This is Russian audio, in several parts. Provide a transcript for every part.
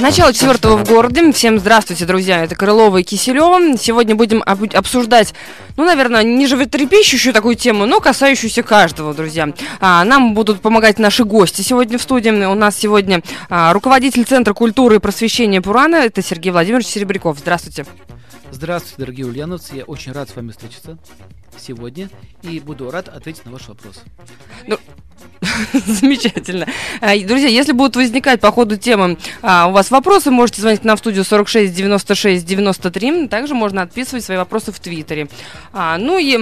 Начало четвертого в городе. Всем здравствуйте, друзья. Это Крылова и Киселева. Сегодня будем обсуждать, ну, наверное, не животрепещущую такую тему, но касающуюся каждого, друзья. А, нам будут помогать наши гости сегодня в студии. У нас сегодня а, руководитель Центра культуры и просвещения Пурана. Это Сергей Владимирович Серебряков. Здравствуйте. Здравствуйте, дорогие ульяновцы. Я очень рад с вами встретиться сегодня и буду рад ответить на ваш вопрос. Ну, Замечательно. А, друзья, если будут возникать по ходу темы а, у вас вопросы, можете звонить нам в студию 46 96 93. Также можно отписывать свои вопросы в Твиттере. А, ну и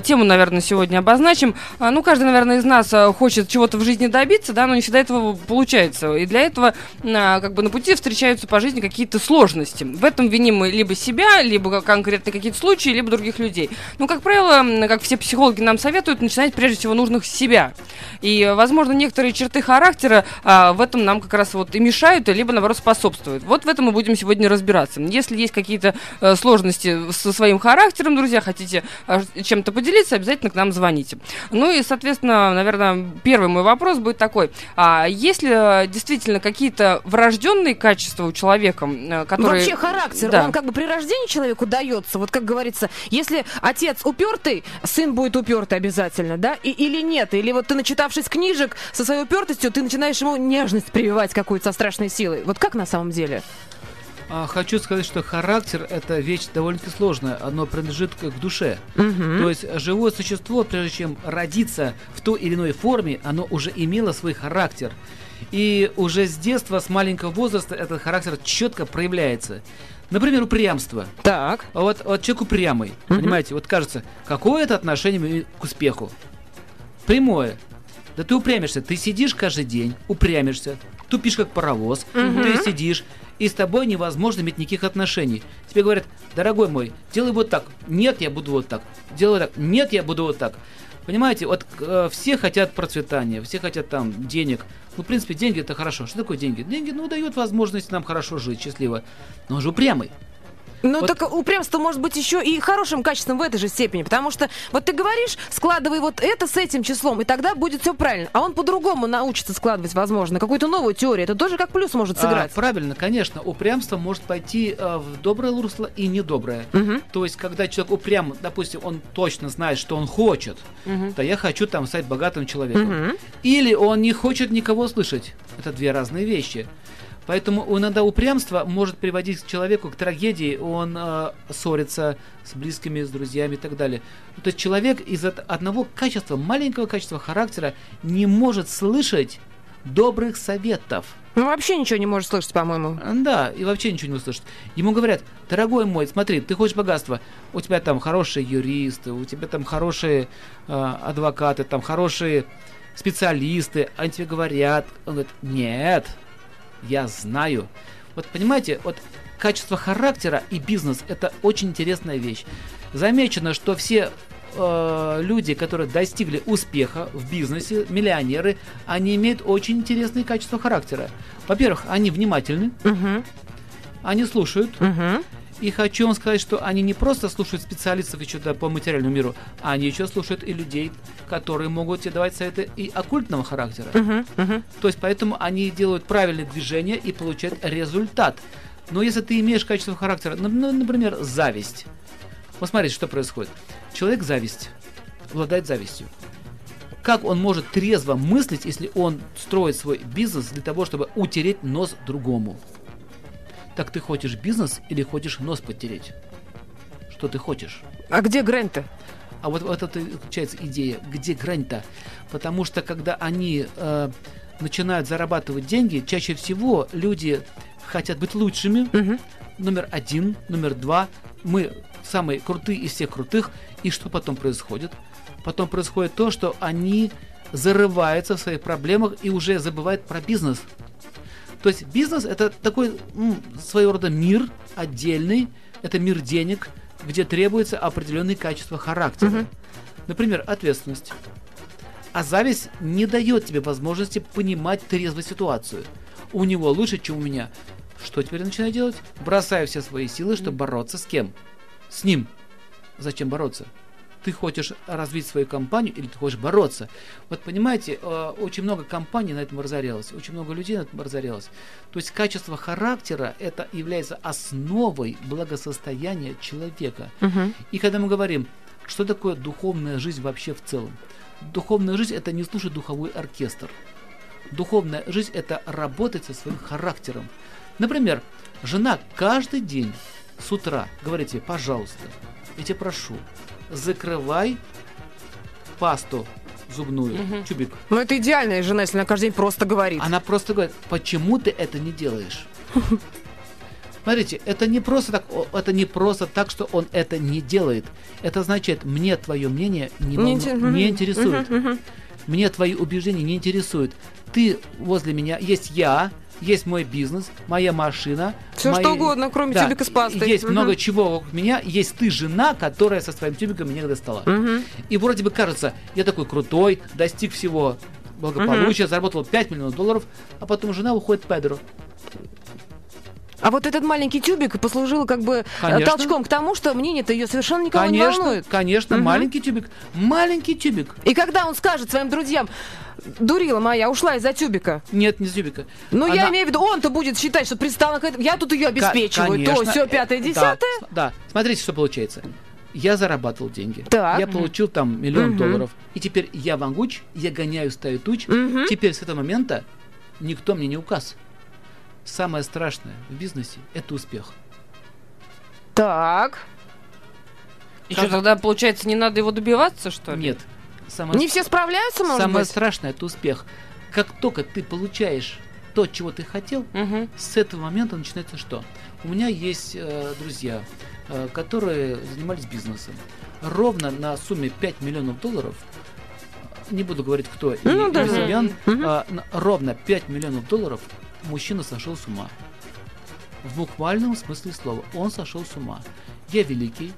тему, наверное, сегодня обозначим. Ну, каждый, наверное, из нас хочет чего-то в жизни добиться, да, но не всегда этого получается. И для этого как бы на пути встречаются по жизни какие-то сложности. В этом виним либо себя, либо конкретно какие-то случаи, либо других людей. Ну, как правило, как все психологи нам советуют, начинать прежде всего нужно с себя. И возможно, некоторые черты характера а, в этом нам как раз вот и мешают, либо, наоборот, способствуют. Вот в этом мы будем сегодня разбираться. Если есть какие-то а, сложности со своим характером, друзья, хотите а, чем-то поделиться, обязательно к нам звоните. Ну и, соответственно, наверное, первый мой вопрос будет такой. А есть ли а, действительно какие-то врожденные качества у человека, которые... Вообще характер, да. он как бы при рождении человеку дается, вот как говорится, если отец упертый, сын будет упертый обязательно, да, и, или нет, или вот ты, начитавшись книжек, со своей упертостью ты начинаешь ему нежность прививать какую-то со страшной силой. Вот как на самом деле? А, хочу сказать, что характер это вещь довольно-таки сложная. Оно принадлежит к душе. Угу. То есть живое существо, прежде чем родиться в той или иной форме, оно уже имело свой характер. И уже с детства, с маленького возраста этот характер четко проявляется. Например, упрямство. Так. Вот, вот человек упрямый, угу. понимаете, вот кажется, какое это отношение к успеху? Прямое. Да ты упрямишься, ты сидишь каждый день, упрямишься, тупишь как паровоз, угу. ты сидишь, и с тобой невозможно иметь никаких отношений. Тебе говорят, дорогой мой, делай вот так. Нет, я буду вот так. Делай так. Нет, я буду вот так. Понимаете, вот э, все хотят процветания, все хотят там денег. Ну, в принципе, деньги это хорошо. Что такое деньги? Деньги, ну, дают возможность нам хорошо жить, счастливо. Но он же упрямый. Ну, вот. так упрямство может быть еще и хорошим качеством в этой же степени, потому что вот ты говоришь, складывай вот это с этим числом, и тогда будет все правильно. А он по-другому научится складывать, возможно, какую-то новую теорию. Это тоже как плюс может сыграть. А, правильно, конечно. Упрямство может пойти а, в доброе русло и недоброе. Угу. То есть, когда человек упрям, допустим, он точно знает, что он хочет, угу. да я хочу там стать богатым человеком. Угу. Или он не хочет никого слышать. Это две разные вещи. Поэтому иногда упрямство может приводить к человеку к трагедии, он э, ссорится с близкими, с друзьями и так далее. То есть человек из одного качества, маленького качества характера не может слышать добрых советов. Ну, вообще ничего не может слышать, по-моему. Да, и вообще ничего не услышит. Ему говорят, дорогой мой, смотри, ты хочешь богатства, у тебя там хорошие юристы, у тебя там хорошие э, адвокаты, там хорошие специалисты, они тебе говорят, он говорит, нет, я знаю. Вот понимаете, вот качество характера и бизнес это очень интересная вещь. Замечено, что все э, люди, которые достигли успеха в бизнесе, миллионеры, они имеют очень интересные качества характера. Во-первых, они внимательны, угу. они слушают, угу. И хочу вам сказать, что они не просто слушают специалистов еще да, по материальному миру, а они еще слушают и людей, которые могут тебе давать советы и оккультного характера. Uh-huh, uh-huh. То есть поэтому они делают правильные движения и получают результат. Но если ты имеешь качество характера, ну, например, зависть. Посмотрите, что происходит. Человек зависть, обладает завистью. Как он может трезво мыслить, если он строит свой бизнес для того, чтобы утереть нос другому? Так ты хочешь бизнес или хочешь нос потереть? Что ты хочешь? А где грань-то? А вот, вот это заключается идея, где грань-то? Потому что когда они э, начинают зарабатывать деньги, чаще всего люди хотят быть лучшими. Угу. Номер один, номер два. Мы самые крутые из всех крутых. И что потом происходит? Потом происходит то, что они зарываются в своих проблемах и уже забывают про бизнес. То есть бизнес это такой м, своего рода мир отдельный, это мир денег, где требуется определенные качества характера. Угу. Например, ответственность. А зависть не дает тебе возможности понимать трезво ситуацию. У него лучше, чем у меня. Что теперь начинаю делать? Бросаю все свои силы, чтобы бороться с кем? С ним. Зачем бороться? Ты хочешь развить свою компанию или ты хочешь бороться. Вот понимаете, э, очень много компаний на этом разорялось, очень много людей на этом разорялось. То есть качество характера это является основой благосостояния человека. Мгм. И когда мы говорим, что такое духовная жизнь вообще в целом? Духовная жизнь это не слушать духовой оркестр. Духовная жизнь это работать со своим характером. Например, жена каждый день с утра говорит тебе, пожалуйста, я тебя прошу, закрывай пасту зубную, Мгм. тюбик. Ну, это идеальная жена, если она каждый день просто говорит. Она просто говорит, почему ты это не делаешь? Смотрите, это не просто так, это не просто так, что он это не делает. Это означает, мне твое мнение не, волну- не мгм. интересует. Мгм, мгм. Мне твои убеждения не интересуют. Ты возле меня, есть я, есть мой бизнес, моя машина. Все мои- что угодно, кроме Да, тюбика с пастой. Есть Мгм. много чего вокруг меня. Есть ты, жена, которая со своим тюбиком меня достала. Мгм. И вроде бы кажется, я такой крутой, достиг всего благополучия, заработал 5 миллионов долларов, а потом жена уходит по дору. А вот этот маленький тюбик послужил как бы э, Конечно. толчком к тому, что мнение-то ее совершенно никого не Конечно, волнует. конечно, Мгм. маленький тюбик. Маленький тюбик. И когда он скажет своим друзьям, дурила моя, ушла из-за тюбика. Нет, не с тюбика. Ну, я Она- имею в виду, он-то будет считать, что пристал на какое-то- Я тут ее обеспечиваю, Ко- то, конечно, все, э, пятое, да, десятое. с- Да, смотрите, что получается. Я зарабатывал деньги. Так. Я получил там миллион Мгм. долларов. И теперь я могуч, я гоняю стаю туч. Мгм. Теперь с этого момента никто мне не указ. Самое страшное в бизнесе – это успех. Так. И Как- что, тогда, получается, не надо его добиваться, что ли? Нет. Самое, Не все справляются, может самое быть? страшное – это успех. Как только ты получаешь то, чего ты хотел, Мгм. с этого момента начинается что? У меня есть э, друзья, э, которые занимались бизнесом. Ровно на сумме 5 миллионов долларов, не буду говорить кто и, Ну и да, да. имен, Мгм. а, ровно 5 миллионов долларов мужчина сошел с ума. В буквальном смысле слова. Он сошел с ума. Я великий,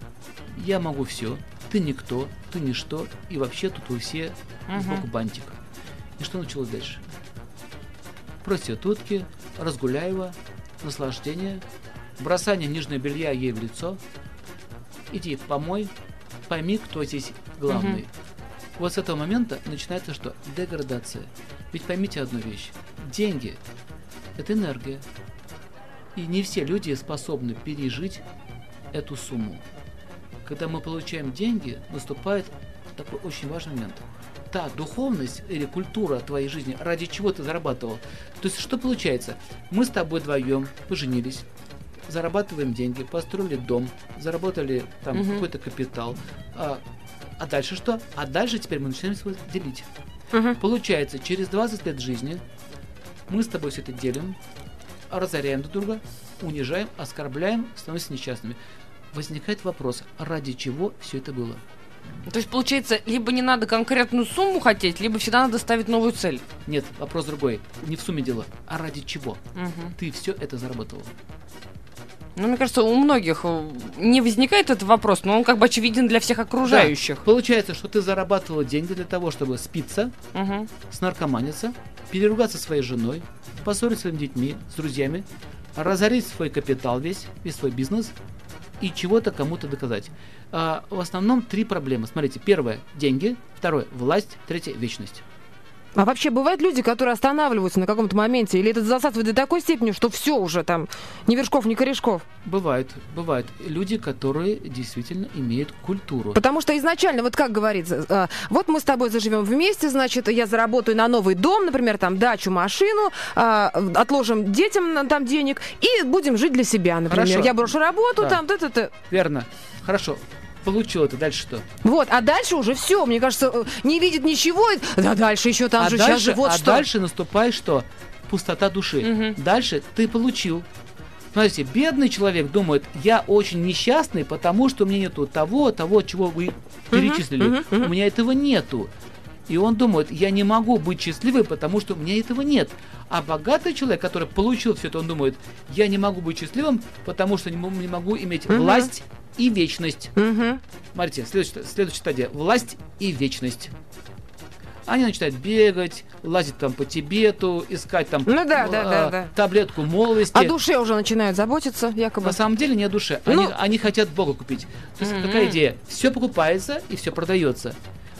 я могу все, ты никто, ты ничто, и вообще тут вы все Мгм. сбоку бантик. И что началось дальше? Проститутки, разгуляева, наслаждение, бросание нижнего белья ей в лицо. Иди помой, пойми, кто здесь главный. Вот с этого момента начинается что? Деградация. Ведь поймите одну вещь. Деньги – это энергия. И не все люди способны пережить эту сумму. Когда мы получаем деньги, наступает такой очень важный момент. Та духовность или культура твоей жизни, ради чего ты зарабатывал. То есть что получается? Мы с тобой вдвоем поженились, зарабатываем деньги, построили дом, заработали там Мгм. какой-то капитал. А, а дальше что? А дальше теперь мы начинаем делить. Мгм. Получается, через 20 лет жизни мы с тобой все это делим, разоряем друг друга, унижаем, оскорбляем, становимся несчастными. Возникает вопрос, ради чего все это было? То есть, получается, либо не надо конкретную сумму хотеть, либо всегда надо ставить новую цель. Нет, вопрос другой. Не в сумме дело, а ради чего Мгм. ты все это заработал? Ну, мне кажется, у многих э, не возникает этот вопрос, но он как бы очевиден для всех окружающих. Получается, что ты зарабатывала деньги для того, чтобы спиться, Мгм. снаркоманиться, переругаться своей женой, поссориться с своими детьми, с друзьями, разорить свой капитал весь, весь свой бизнес и чего-то кому-то доказать. А, в основном три проблемы. Смотрите, первое – деньги, второе – власть, третье – вечность. А вообще бывают люди, которые останавливаются на каком-то моменте, или это засасывает до такой степени, что все уже там, ни вершков, ни корешков. Бывают, бывают люди, которые действительно имеют культуру. Потому что изначально, вот как говорится, а, вот мы с тобой заживем вместе, значит, я заработаю на новый дом, например, там, дачу, машину, а, отложим детям там денег и будем жить для себя, например. Хорошо. Я брошу работу, Да. там, т-т-т. Верно. Хорошо. Получил это. Дальше что? Вот, а дальше уже все, мне кажется, э, не видит ничего, да дальше еще там а же сейчас дальше, же вот а что. дальше наступает что? Пустота души. Мгм. Дальше ты получил. Смотрите, бедный человек думает, я очень несчастный, потому что у меня нету того, того, чего вы перечислили. мгм, мгм. У меня этого нету. И он думает, я не могу быть счастливым, потому что у меня этого нет. А богатый человек, который получил все это, он думает, я не могу быть счастливым, потому что не мо- не могу иметь Мгм. власть и вечность. Мгм. Смотрите, следующая, следующая стадия. Власть и вечность. Они начинают бегать, лазить там по Тибету, искать там Ну да, э, да, да, да. таблетку молодости. О душе уже начинают заботиться, якобы. На самом деле не о душе. Ну- Они, они хотят Бога купить. То есть Мгм. какая идея? Все покупается и все продается.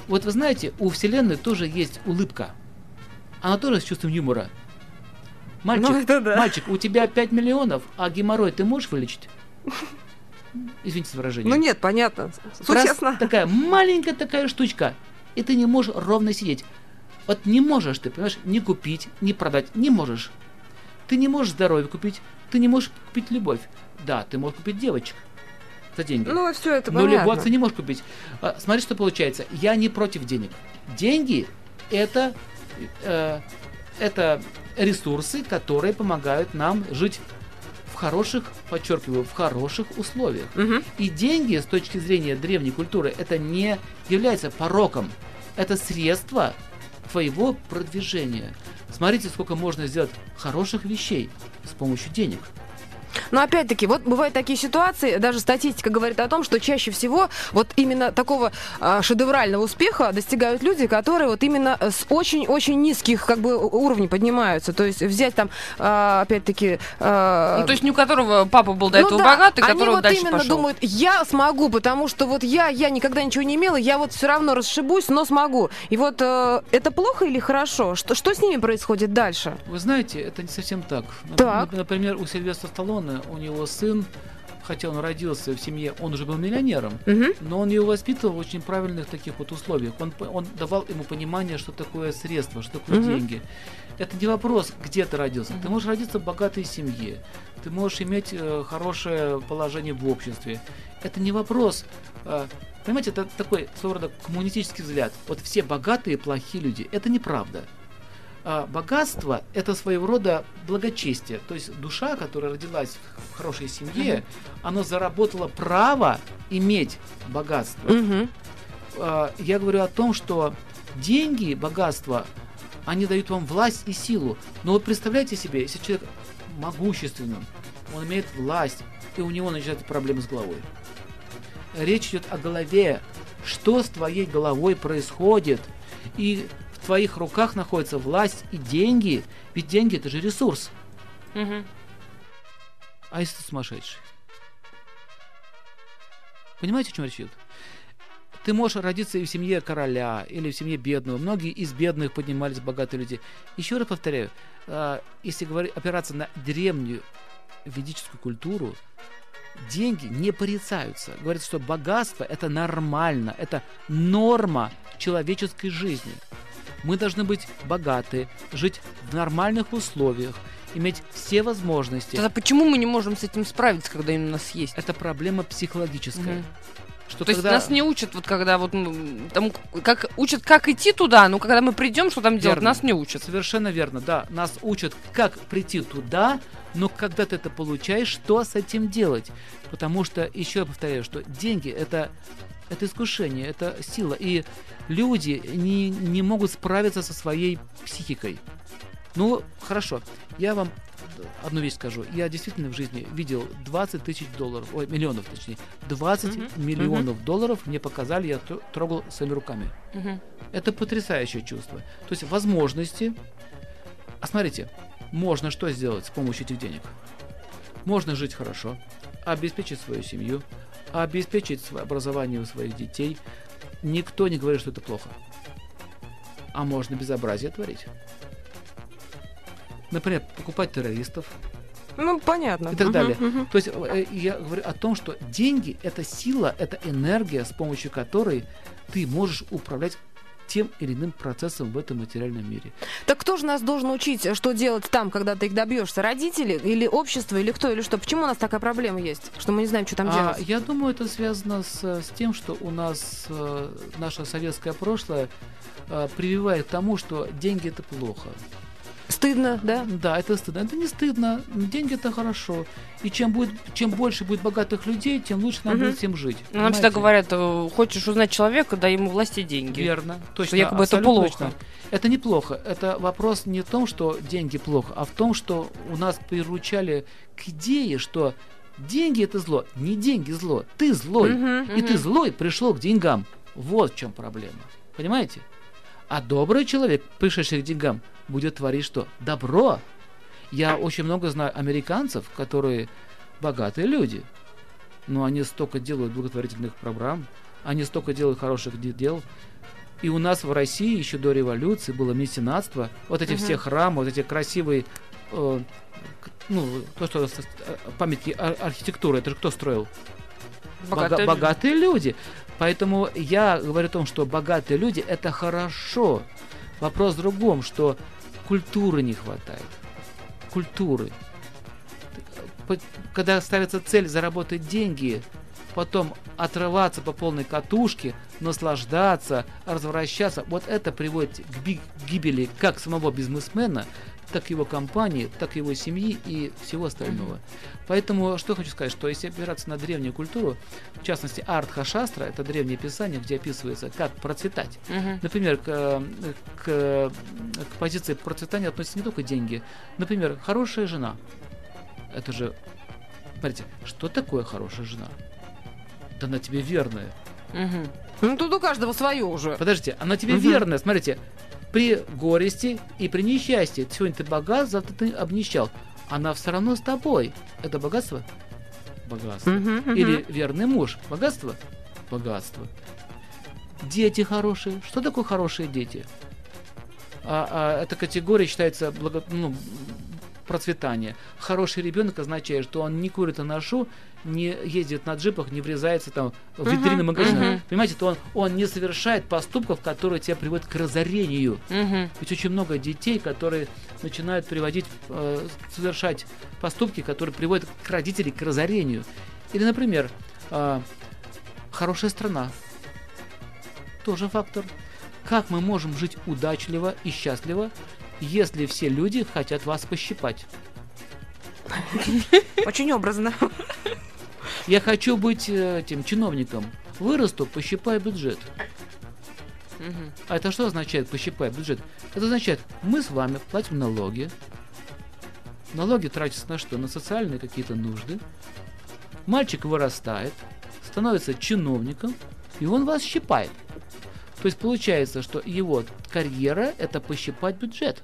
Вот вы знаете, у Вселенной тоже есть улыбка. Она тоже с чувством юмора. Мальчик, Ну, да. мальчик, у тебя 5 миллионов, а геморрой ты можешь вылечить? Извините за выражение. Ну нет, понятно. Суть ясна. такая маленькая такая штучка, и ты не можешь ровно сидеть. Вот не можешь ты, понимаешь, не купить, не продать, не можешь. Ты не можешь здоровье купить, ты не можешь купить любовь. Да, ты можешь купить девочек за деньги. Ну, все это Но понятно. любовь ты не можешь купить. А, Смотри, что получается. Я не против денег. Деньги это, э, это ресурсы, которые помогают нам жить хороших, подчеркиваю, в хороших условиях. Мгм. И деньги, с точки зрения древней культуры, это не является пороком. Это средство твоего продвижения. Смотрите, сколько можно сделать хороших вещей с помощью денег. Но опять-таки, вот бывают такие ситуации, даже статистика говорит о том, что чаще всего вот именно такого а, шедеврального успеха достигают люди, которые вот именно с очень-очень низких как бы уровней поднимаются. То есть взять там, а, опять-таки... а, Ну, то есть не у которого папа был до ну этого да, богатый, они который вот дальше именно пошел. думают, я смогу, потому что вот я, я никогда ничего не имела, я вот все равно расшибусь, но смогу. И вот э, это плохо или хорошо? Что, что с ними происходит дальше? Вы знаете, это не совсем так. Так. нап- Например, у Сильвестра Сталлоне, у него сын, хотя он родился в семье, он уже был миллионером, Мгм. но он его воспитывал в очень правильных таких вот условиях. Он, он давал ему понимание, что такое средство, что такое Мгм. деньги. Это не вопрос, где ты родился. Ты можешь родиться в богатой семье, ты можешь иметь э, хорошее положение в обществе. Это не вопрос. э, понимаете, это такой своего рода коммунистический взгляд. Вот все богатые плохие люди. Это неправда. А, богатство – это своего рода благочестие. То есть душа, которая родилась в хорошей семье, она заработала право иметь богатство. А, Я говорю о том, что деньги, богатство, они дают вам власть и силу. Но вот представляете себе, если человек могущественным, он имеет власть, и у него начинаются проблемы с головой. Речь идет о голове. Что с твоей головой происходит? И твоих руках находится власть и деньги. Ведь деньги это же ресурс. Мгм. А если ты сумасшедший? Понимаете, о чем речь идет? Ты можешь родиться и в семье короля, или в семье бедного. Многие из бедных поднимались богатые люди. Еще раз повторяю, а, если говорить, опираться на древнюю ведическую культуру, деньги не порицаются. Говорят, что богатство это нормально, это норма человеческой жизни. Мы должны быть богаты, жить в нормальных условиях, иметь все возможности. Тогда почему мы не можем с этим справиться, когда именно у нас есть? Это проблема психологическая. Мгм. Что То есть когда... нас не учат, вот когда вот там, как учат, как идти туда, но когда мы придем, что там делать, Верно. нас не учат. Совершенно верно, да. Нас учат, как прийти туда, но когда ты это получаешь, что с этим делать? Потому что, еще я повторяю, что деньги это, это искушение, это сила. И люди не, не могут справиться со своей психикой. Ну, хорошо, я вам одну вещь скажу. Я действительно в жизни видел 20 тысяч долларов, ой, миллионов точнее. 20 Мгм. миллионов долларов мне показали, я тр- трогал своими руками. Мгм. Это потрясающее чувство. То есть возможности. А смотрите, можно что сделать с помощью этих денег? Можно жить хорошо, обеспечить свою семью, обеспечить свое образование у своих детей. Никто не говорит, что это плохо. А можно безобразие творить. Например, покупать террористов Ну, понятно. и так Мгм, далее. мгм. То есть э, я говорю о том, что деньги это сила, это энергия, с помощью которой ты можешь управлять тем или иным процессом в этом материальном мире. Так кто же нас должен учить, что делать там, когда ты их добьешься? Родители или общество, или кто, или что? Почему у нас такая проблема есть, что мы не знаем, что там А, делать? я думаю, это связано с, с тем, что у нас э, наше советское прошлое э, прививает к тому, что деньги это плохо. Стыдно, да? Да, это стыдно. Это не стыдно. Деньги это хорошо. И чем будет, чем больше будет богатых людей, тем лучше нам Мгм. будет всем жить. Ну, Нам всегда говорят, э, хочешь узнать человека, дай ему власти деньги. Верно, точно. якобы это плохо. точно. Это неплохо. Это вопрос не в том, что деньги плохо, а в том, что у нас приручали к идее, что деньги это зло. Не деньги зло, ты злой. Мгм. И ты Мгм. злой пришел к деньгам. Вот в чем проблема. Понимаете? А добрый человек, пришедший к деньгам, будет творить что? Добро. Я очень много знаю американцев, которые богатые люди, но они столько делают благотворительных программ, они столько делают хороших де- дел. И у нас в России еще до революции было меценатство, вот эти Мгм. все храмы, вот эти красивые, э, ну, то, что э, памятники ар- архитектуры, это же кто строил? Бога- Богатые люди. богатые люди. Поэтому я говорю о том, что богатые люди это хорошо. Вопрос в другом, что культуры не хватает. Культуры. Когда ставится цель заработать деньги, потом отрываться по полной катушке, наслаждаться, развращаться, вот это приводит к гибели как самого бизнесмена, так его компании, так его семьи и всего остального. Поэтому что хочу сказать, что если опираться на древнюю культуру, в частности Артха Шастра, это древнее писание, где описывается, как процветать. Мгм. Например, к, к, к позиции процветания относятся не только деньги. Например, хорошая жена. Это же, смотрите, что такое хорошая жена? Да она тебе верная. Мгм. Ну, тут у каждого свое уже. Подождите, она тебе Мгм. верная. Смотрите, при горести и при несчастье. Сегодня ты богат, завтра ты обнищал. Она все равно с тобой. Это богатство? Богатство. Мгм, мгм. Или верный муж. Богатство? Богатство. Дети хорошие. Что такое хорошие дети? А, а эта категория считается благо, ну, процветание. Хороший ребенок означает, что он не курит анашу, не ездит на джипах, не врезается там в витрины магазина. мгм. Понимаете, то он, он не совершает поступков, которые тебя приводят к разорению. Мгм. Ведь очень много детей, которые начинают приводить, э, совершать поступки, которые приводят к родителей к разорению. Или, например, э, хорошая страна. Тоже фактор. Как мы можем жить удачливо и счастливо, если все люди хотят вас пощипать? Очень образно. Я хочу быть э, этим чиновником. Вырасту, пощипаю бюджет. А это что означает пощипать бюджет? Это означает, мы с вами платим налоги. Налоги тратятся на что? На социальные какие-то нужды. Мальчик вырастает, становится чиновником, и он вас щипает. То есть получается, что его карьера это пощипать бюджет.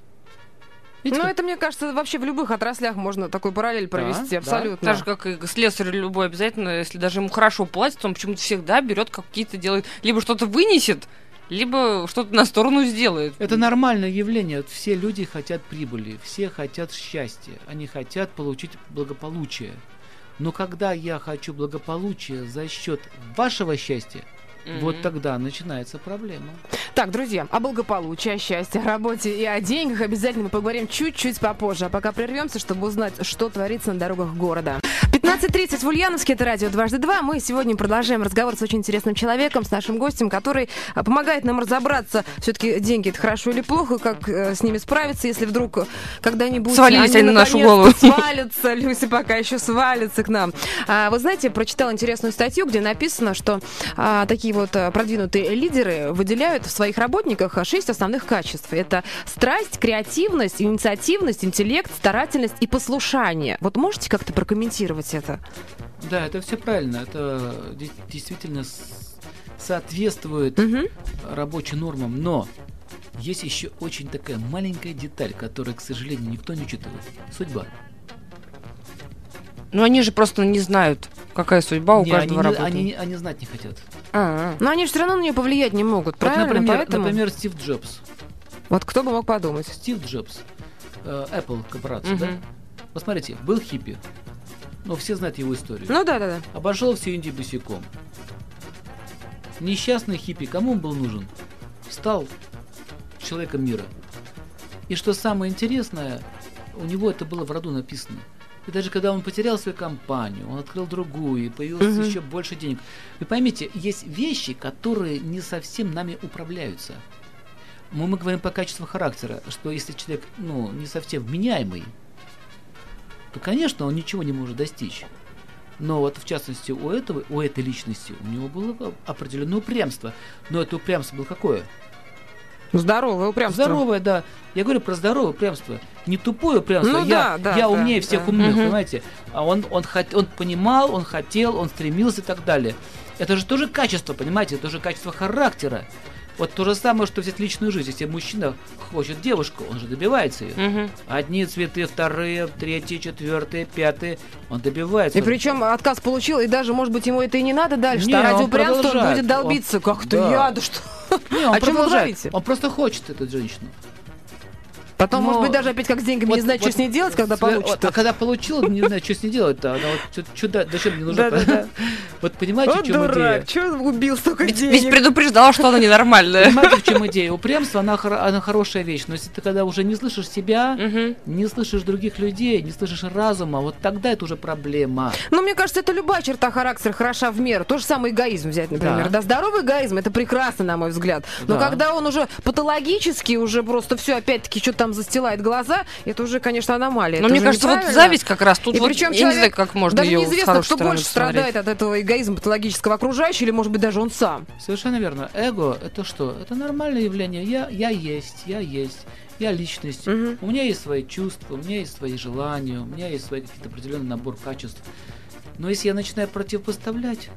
Видите, Ну, как- это, мне кажется, вообще в любых отраслях можно такой параллель провести, да. абсолютно. Так же, как и слесарь любой обязательно, если даже ему хорошо платят, он почему-то всегда берет какие-то делает, либо что-то вынесет, либо что-то на сторону сделает. Это нормальное явление. Все люди хотят прибыли, все хотят счастья, они хотят получить благополучие. Но когда я хочу благополучия за счет вашего счастья, вот Мгм. тогда начинается проблема. Так, друзья, о благополучии, о счастье, о работе и о деньгах обязательно мы поговорим чуть-чуть попозже. А пока прервемся, чтобы узнать, что творится на дорогах города. 15.30 в Ульяновске, это радио «Дважды два». Мы сегодня продолжаем разговор с очень интересным человеком, с нашим гостем, который а, помогает нам разобраться, все-таки деньги это хорошо или плохо, как э, с ними справиться, если вдруг когда-нибудь Свалились они на нашу голову. свалятся, Люси пока еще свалится к нам. А, вы знаете, прочитала интересную статью, где написано, что а, такие вот а, продвинутые лидеры выделяют в своих работниках шесть основных качеств. Это страсть, креативность, инициативность, интеллект, старательность и послушание. Вот можете как-то прокомментировать это? Да, это все правильно. Это де- действительно соответствует Мгм. рабочим нормам. Но есть еще очень такая маленькая деталь, которую, к сожалению, никто не учитывает. Судьба. Ну, они же просто не знают, какая судьба у Не, каждого они, работы. они, они знать не хотят. А, Но они же все равно на нее повлиять не могут, Вот, правильно? например, Поэтому... например, Стив Джобс. Вот кто бы мог подумать? Стив Джобс, э, Apple корпорация, Мгм. да? Посмотрите, был хиппи. Ну, все знают его историю. Ну да, да, да. Обошел всю Индию босиком. Несчастный хиппи, кому он был нужен? Стал человеком мира. И что самое интересное, у него это было в роду написано. И даже когда он потерял свою компанию, он открыл другую, и появилось Мгм. еще больше денег. Вы поймите, есть вещи, которые не совсем нами управляются. Мы, мы говорим по качеству характера, что если человек ну, не совсем вменяемый, то, конечно, он ничего не может достичь. Но вот в частности у этого, у этой личности, у него было определенное упрямство. Но это упрямство было какое? Здоровое упрямство. Здоровое, да. Я говорю про здоровое упрямство. Не тупое упрямство. Ну я, да, да, я да, умнее да. всех умных, Мгм. понимаете? А он, он, хот- он понимал, он хотел, он стремился и так далее. Это же тоже качество, понимаете? Это же качество характера. Вот то же самое, что взять личную жизнь. Если мужчина хочет девушку, он же добивается ее. Мгм. Одни цветы, вторые, третьи, четвертые, пятые. Он добивается. И причем отказ получил, и даже, может быть, ему это и не надо дальше. Не, а ради он упрямства он продолжает. будет долбиться. Как то Да. я, да что? Не, он О чем вы продолжает. говорите? Он просто хочет эту женщину. Потом, Но- может быть, даже опять как с деньгами Вот- не знать, вот что с ней делать, когда получит. А когда получил, не знаю, что с ней делать-то. Она вот чудо, зачем мне нужно? Да-да-да. Вот понимаете, в чем идея? Чего убил столько Ведь, ведь предупреждала, что она ненормальная. Понимаете, в чем идея? Упрямство, она, хоро- она хорошая вещь. Но если ты когда уже не слышишь себя, не слышишь других людей, не слышишь разума, вот тогда это уже проблема. Ну, мне кажется, это любая черта характера хороша в меру. То же самое эгоизм взять, например. Да. Здоровый эгоизм, это прекрасно, на мой взгляд. Но Да. когда он уже патологически, уже просто все, опять-таки, что-то там застилает глаза, это уже, конечно, аномалия. Но Это мне кажется, вот зависть как раз тут И вот, причем я не знаю, человек как можно Даже ее неизвестно, кто больше посмотреть. страдает от этого эгоизма патологического окружающего, или, может быть, даже он сам. Совершенно верно. Эго это что? Это нормальное явление. Я, я есть, я есть, я личность. Мгм. У меня есть свои чувства, у меня есть свои желания, у меня есть свой какие-то определенный набор качеств. Но если я начинаю противопоставлять,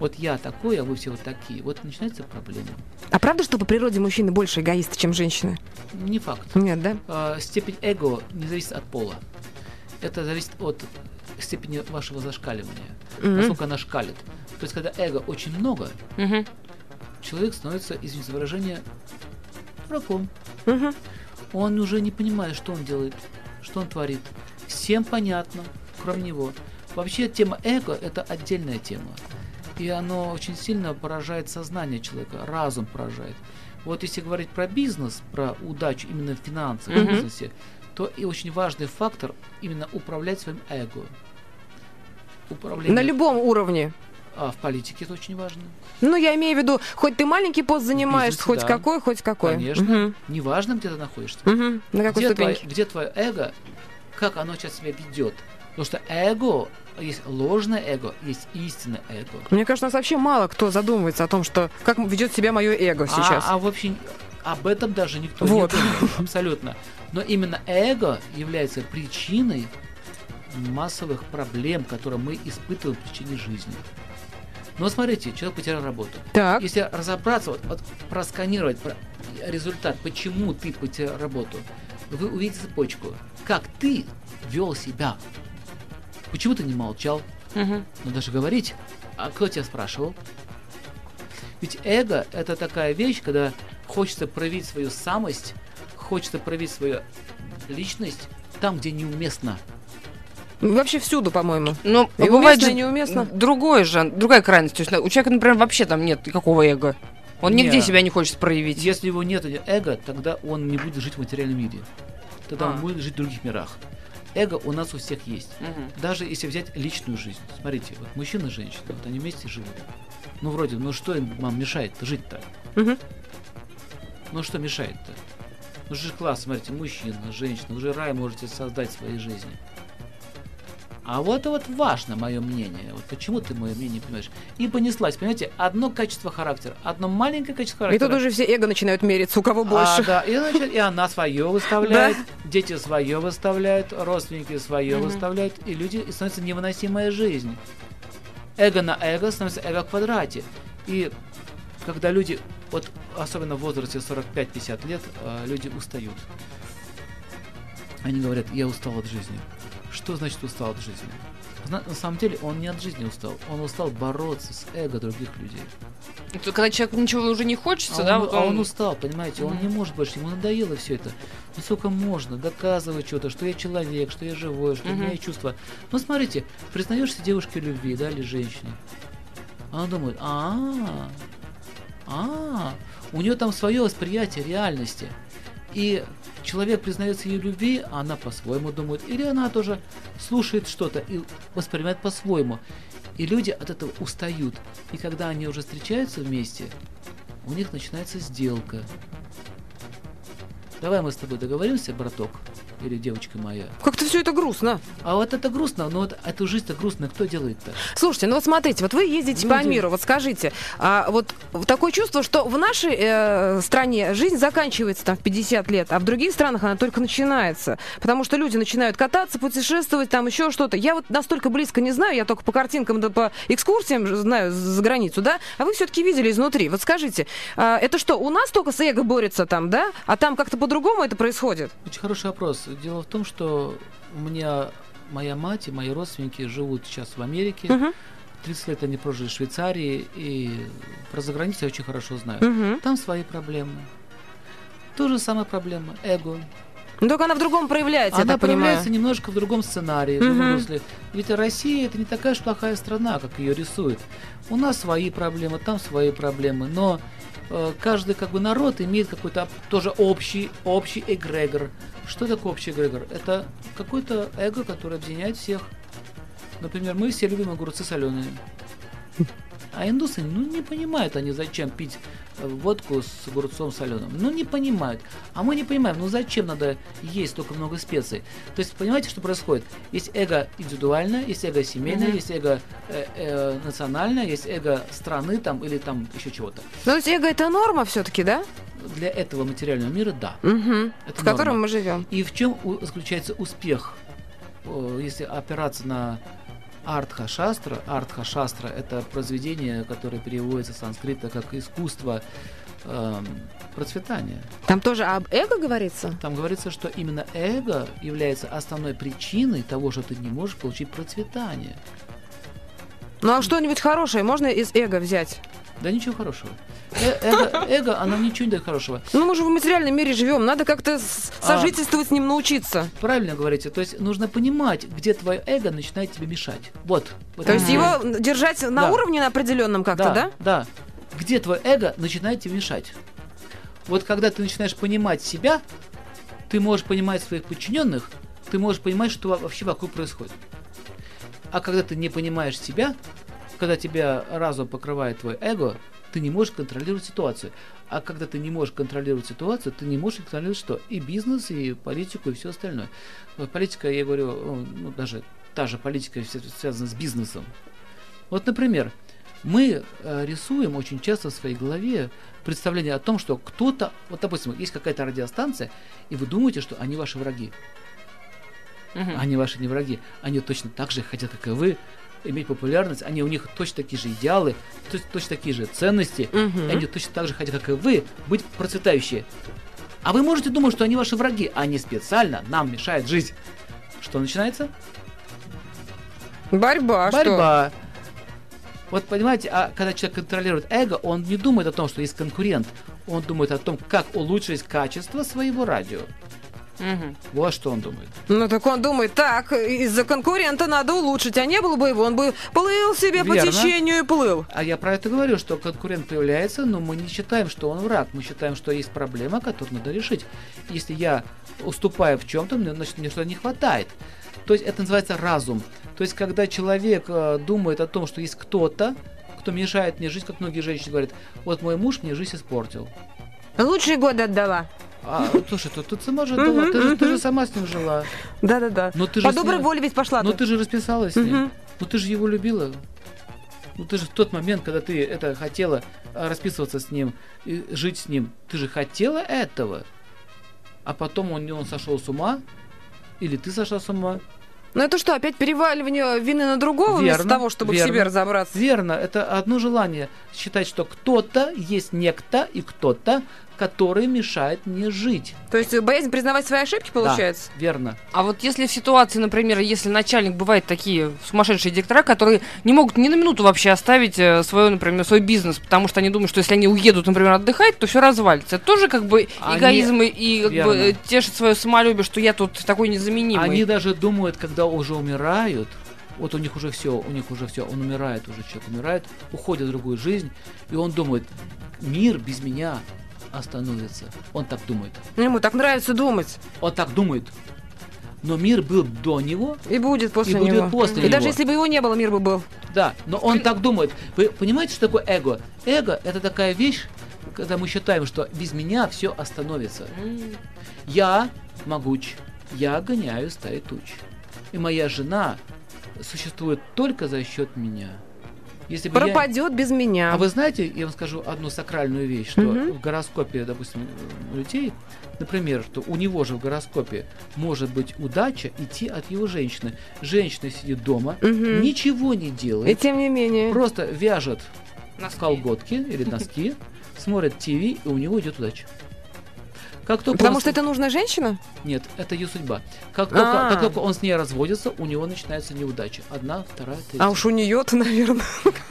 вот я такой, а вы все вот такие, вот начинается проблема. А правда, что по природе мужчины больше эгоисты, чем женщины? Не факт. Нет, да? А, степень эго не зависит от пола. Это зависит от степени вашего зашкаливания, Мгм. насколько она шкалит. То есть, когда эго очень много, Мгм. человек становится, извините за выражение, дураком. Мгм. Он уже не понимает, что он делает, что он творит. Всем понятно, кроме него. Вообще тема эго – это отдельная тема. И оно очень сильно поражает сознание человека, разум поражает. Вот если говорить про бизнес, про удачу именно в финансах, в Мгм. бизнесе, то и очень важный фактор именно управлять своим эго. Управление На любом уровне. а, в политике это очень важно. Ну, я имею в виду, хоть ты маленький пост занимаешь, бизнесе, хоть да. какой, хоть какой. Конечно. Мгм. Неважно, где ты находишься. Мгм. На какой где, твое, ступеньке? где твое эго, как оно сейчас себя ведет. Потому что эго, есть ложное эго, есть истинное эго. Мне кажется, у нас вообще мало кто задумывается о том, что как ведет себя мое эго сейчас. А, а вообще об этом даже никто Вот. не думает. Абсолютно. Но именно эго является причиной массовых проблем, которые мы испытываем в течение жизни. Но смотрите, человек потерял работу. Так. Если разобраться, вот, вот просканировать про- результат, почему ты потерял работу, вы увидите цепочку. Как ты вел себя. Почему ты не молчал? Мгм. Ну даже говорить. А кто тебя спрашивал? Ведь эго это такая вещь, когда хочется проявить свою самость, хочется проявить свою личность там, где неуместно. Вообще всюду, по-моему. Ну, И бывает же неуместно. другое же, другая крайность. То есть у человека, например, вообще там нет никакого эго. Он нигде Не. себя не хочет проявить. Если его нет эго, тогда он не будет жить в материальном мире. Тогда А. он будет жить в других мирах. Эго у нас у всех есть. Мгм. Даже если взять личную жизнь. Смотрите, вот мужчина и женщина, вот они вместе живут. Ну, вроде, ну что им вам мешает-то жить-то? Мгм. Ну, что мешает-то? Ну, же класс, смотрите, мужчина, женщина, вы же рай можете создать в своей жизни. А вот вот важно мое мнение. Вот почему ты мое мнение не понимаешь? И понеслась, понимаете, одно качество характера, одно маленькое качество И характера. тут уже все эго начинают мериться, у кого А, больше. да, и, значит, и она свое выставляет, дети свое выставляют, родственники свое выставляют, и люди и становится невыносимая жизнь. Эго на эго становится эго в квадрате. И когда люди, вот особенно в возрасте 45-50 лет, э, люди устают. Они говорят, я устал от жизни. Что значит устал от жизни? На самом деле он не от жизни устал, он устал бороться с эго других людей. Это Когда человеку ничего уже не хочется, А да, он, вот а он... он устал, понимаете, он Мгм. не может больше, ему надоело все это. Ну сколько можно доказывать что-то, что я человек, что я живой, что у меня есть чувства. Ну смотрите, признаешься девушке любви, да, или женщине. Она думает, а, а, у нее там свое восприятие реальности. И человек признается ей любви, а она по-своему думает, или она тоже слушает что-то и воспринимает по-своему. И люди от этого устают. И когда они уже встречаются вместе, у них начинается сделка. Давай мы с тобой договоримся, браток, или девочка моя. Как-то все это грустно. А вот это грустно, но вот эту жизнь-то грустно кто делает-то? Слушайте, ну вот смотрите, вот вы ездите Люди. по миру, вот скажите, а вот такое чувство, что в нашей э, стране жизнь заканчивается там в 50 лет, а в других странах она только начинается, потому что люди начинают кататься, путешествовать, там еще что-то. Я вот настолько близко не знаю, я только по картинкам да по экскурсиям знаю за границу, да, а вы все-таки видели изнутри. Вот скажите, а, это что, у нас только с эго борется там, да, а там как-то по-другому это происходит? Очень хороший вопрос. Дело в том, что у меня моя мать и мои родственники живут сейчас в Америке. Мгм, 30 лет они прожили в Швейцарии, и про заграницу я очень хорошо знаю. мгм. Там свои проблемы. То же самая проблема. Эго. Ну, только она в другом проявляется, я Она так понимаю. проявляется немножко в другом сценарии, в другом Мгм. русле. Ведь Россия это не такая уж плохая страна, как ее рисуют. У нас свои проблемы, там свои проблемы, но каждый как бы народ имеет какой-то тоже общий, общий эгрегор. Что такое общий эгрегор? Это какой-то эго, который объединяет всех. Например, мы все любим огурцы соленые. А индусы, ну, не понимают они, зачем пить э, водку с огурцом соленым. Ну, не понимают. А мы не понимаем, ну, зачем надо есть столько много специй. То есть, понимаете, что происходит? Есть эго индивидуальное, есть эго семейное, Мгм. есть эго э, э, национальное, есть эго страны там или там еще чего-то. Ну, то есть эго это норма все-таки, да? Для этого материального мира, да. Угу. Это В котором норма. мы живем. И в чем заключается успех? Если опираться на Артха Шастра, Артха Шастра это произведение, которое переводится с санскрита как искусство эм, процветания. Там тоже об эго говорится? Там говорится, что именно эго является основной причиной того, что ты не можешь получить процветание. Ну а что-нибудь хорошее можно из эго взять? Да ничего хорошего. Э- эго, эго, оно ничего не дает хорошего. Ну мы же в материальном мире живем, надо как-то А. сожительствовать с ним научиться. Правильно говорите. То есть нужно понимать, где твое эго начинает тебе мешать. Вот. Вот То есть его держать на Да. уровне на определенном как-то, да? да, да. Где твое эго начинает тебе мешать? Вот когда ты начинаешь понимать себя, ты можешь понимать своих подчиненных, ты можешь понимать, что во- вообще вокруг происходит. А когда ты не понимаешь себя, когда тебя разум покрывает твой эго, ты не можешь контролировать ситуацию. А когда ты не можешь контролировать ситуацию, ты не можешь контролировать что? И бизнес, и политику, и все остальное. Вот политика, я говорю, ну, даже та же политика связана с бизнесом. Вот, например, мы э, рисуем очень часто в своей голове представление о том, что кто-то, вот, допустим, есть какая-то радиостанция, и вы думаете, что они ваши враги. Мгм. Они ваши не враги. Они точно так же хотят, как и вы, иметь популярность. Они, у них точно такие же идеалы, то- точно такие же ценности. И они точно так же хотят, как и вы, быть процветающие. А вы можете думать, что они ваши враги, а они специально нам мешают жить. Что начинается? Борьба, а что? Борьба. Вот понимаете, а когда человек контролирует эго, он не думает о том, что есть конкурент. Он думает о том, как улучшить качество своего радио. Мгм. Вот что он думает. Ну так он думает, так, из-за конкурента надо улучшить, а не было бы его, он бы плыл себе по Верно. течению и плыл. А я про это говорю, что конкурент появляется, но мы не считаем, что он враг. Мы считаем, что есть проблема, которую надо решить. Если я уступаю в чем-то, мне, значит, мне что-то не хватает. То есть это называется разум. То есть когда человек э, думает о том, что есть кто-то, кто мешает мне жить, как многие женщины говорят, вот мой муж мне жизнь испортил. Лучшие годы отдала. А, слушай, тут, тут сама же Мгм, дала, ты, же, ты мгм. же сама с ним жила. Да-да-да. Но ты По доброй воле ведь пошла Ну ты. же расписалась с ним. Ну ты же его любила. Ну ты же в тот момент, когда ты это хотела а, расписываться с ним и жить с ним, ты же хотела этого. А потом он, он сошел с ума, или ты сошла с ума. Ну это что, опять переваливание вины на другого вместо Верно, того, чтобы верно. себе разобраться? Верно, это одно желание считать, что кто-то есть некто и кто-то, который мешает мне жить. То есть боязнь признавать свои ошибки, получается? Да, верно. А вот если в ситуации, например, если начальник бывает такие сумасшедшие директора, которые не могут ни на минуту вообще оставить э, свой, например, свой бизнес, потому что они думают, что если они уедут, например, отдыхать, то все развалится. Это тоже как бы Они- эгоизм и- и как Верно. бы э, тешит свое самолюбие, что я тут такой незаменимый. Они даже думают, когда уже умирают, вот у них уже все, у них уже все, он умирает уже, человек умирает, уходит в другую жизнь, и он думает, мир без меня остановится. Он так думает. Ему так нравится думать. Он так думает. Но мир был до него, И будет после И будет него. после и даже него. если бы его не было, мир бы был. да, но он так думает. Вы понимаете, что такое эго? Эго это такая вещь, когда мы считаем, что без меня все остановится. Я могуч, Я гоняю стаи туч. И моя жена существует только за счет меня. Если бы я- Пропадет без меня. А вы знаете, я вам скажу одну сакральную вещь, что Мгм. в гороскопе, допустим, людей, например, что у него же в гороскопе может быть удача идти от его женщины. Женщина сидит дома, Мгм. ничего не И делает, тем не менее. просто вяжет Носки. колготки или носки, смотрит ТВ, и у него идет удача. Как только Потому он что это нужная женщина? Нет, это ее судьба. Как только, А. как только он с ней разводится, у него начинается неудача. Одна, вторая, третья. А уж у нее-то, наверное.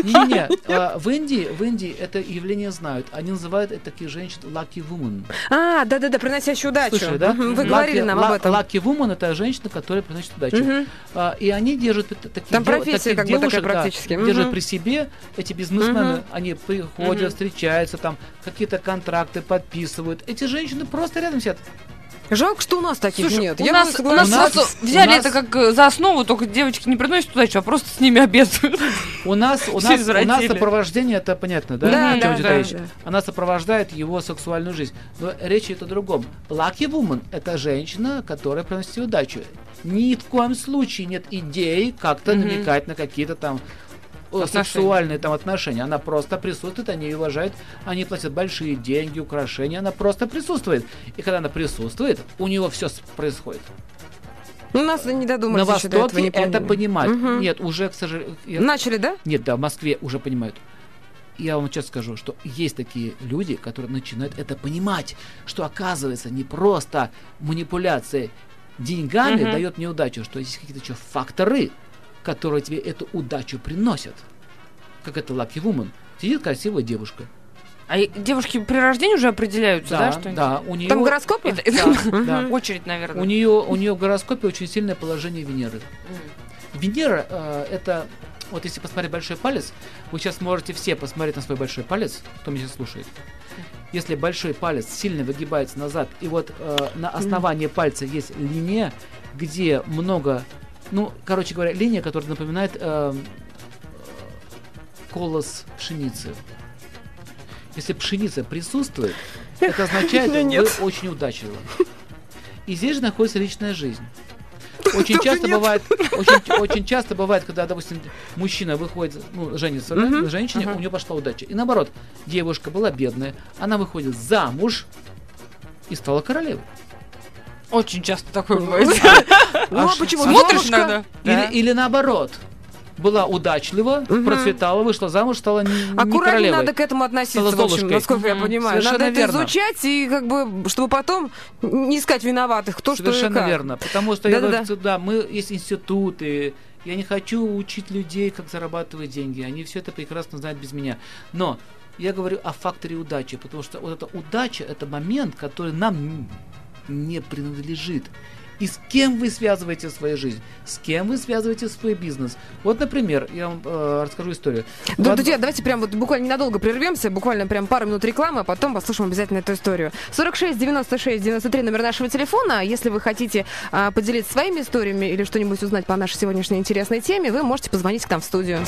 Не-не-не, а, в Индии, в Индии это явление знают. Они называют это таких женщин lucky woman. А, да-да-да, приносящую удачу. Слышали, да? Вы Lucky- говорили нам об этом. Lucky woman это женщина, которая приносит удачу. А, и они держат таких, Там профессия таких как бы такая девушек, да, практически. держат при себе. Эти бизнесмены, они приходят, встречаются, там какие-то контракты подписывают. Эти женщины просто рядом сидят. Жалко, что у нас таких Слушай, нет. у Я нас, у нас У нас- просто у взяли нас- это как э, за основу, только девочки не приносят удачу, а просто с ними обедают. У нас, у нас, у нас сопровождение, это понятно, да? Да, да, да, речь? да. Она сопровождает его сексуальную жизнь. Но речь идет о другом. Lucky woman – это женщина, которая приносит удачу. Ни в коем случае нет идеи как-то Мгм. намекать на какие-то там Отношения. сексуальные там отношения. Она просто присутствует, они ее уважают, они платят большие деньги, украшения, она просто присутствует. И когда она присутствует, у него все происходит. У нас не додумались На еще до этого, Востоке не это понимают. Мгм. Нет, уже, к сожалению... я- Начали, да? нет, да, в Москве уже понимают. Я вам сейчас скажу, что есть такие люди, которые начинают это понимать, что оказывается не просто манипуляция деньгами Мгм. дает неудачу, что есть какие-то еще факторы, которые тебе эту удачу приносят. Как это Lucky Woman. Сидит красивая девушка. А девушки при рождении уже определяются, да, Да, что да, у нее... Там это- Да, да. Очередь, наверное. У нее, у нее в гороскопе очень сильное положение Венеры. Венера э, это, вот если посмотреть большой палец, вы сейчас можете все посмотреть на свой большой палец, кто меня сейчас слушает. Если большой палец сильно выгибается назад, и вот э, на основании пальца есть линия, где много, ну, короче говоря, линия, которая напоминает э, колос пшеницы. Если пшеница присутствует, это означает, меня вы очень удачливы. И здесь же находится личная жизнь. Очень часто нет. бывает, очень, очень часто бывает, когда, допустим, мужчина выходит, ну, женится Мгм, на женщине, мгм. у нее пошла удача. И наоборот, девушка была бедная, она выходит замуж и стала королевой. Очень часто такое бывает. Ну, а почему? Смотришь Золушка? иногда. Да. Или, или наоборот, была удачлива, Мгм. процветала, вышла замуж, стала не, не Аккуратнее королевой. надо к этому относиться, в общем, насколько я понимаю. Совершенно Надо это верно. изучать, и как бы, чтобы потом не искать виноватых, кто что и Совершенно как. верно. Потому что я Да-да-да. говорю, да, мы есть институты. Я не хочу учить людей, как зарабатывать деньги. Они все это прекрасно знают без меня. Но я говорю о факторе удачи, потому что вот эта удача это момент, который нам не принадлежит. И с кем вы связываете свою жизнь? С кем вы связываете свой бизнес? Вот, например, я вам э, расскажу историю. Да, од- друзья, давайте прям вот буквально ненадолго прервемся, буквально прям пару минут рекламы, а потом послушаем обязательно эту историю. 46 96 93 номер нашего телефона. Если вы хотите а, поделиться своими историями или что-нибудь узнать по нашей сегодняшней интересной теме, вы можете позвонить к нам в студию.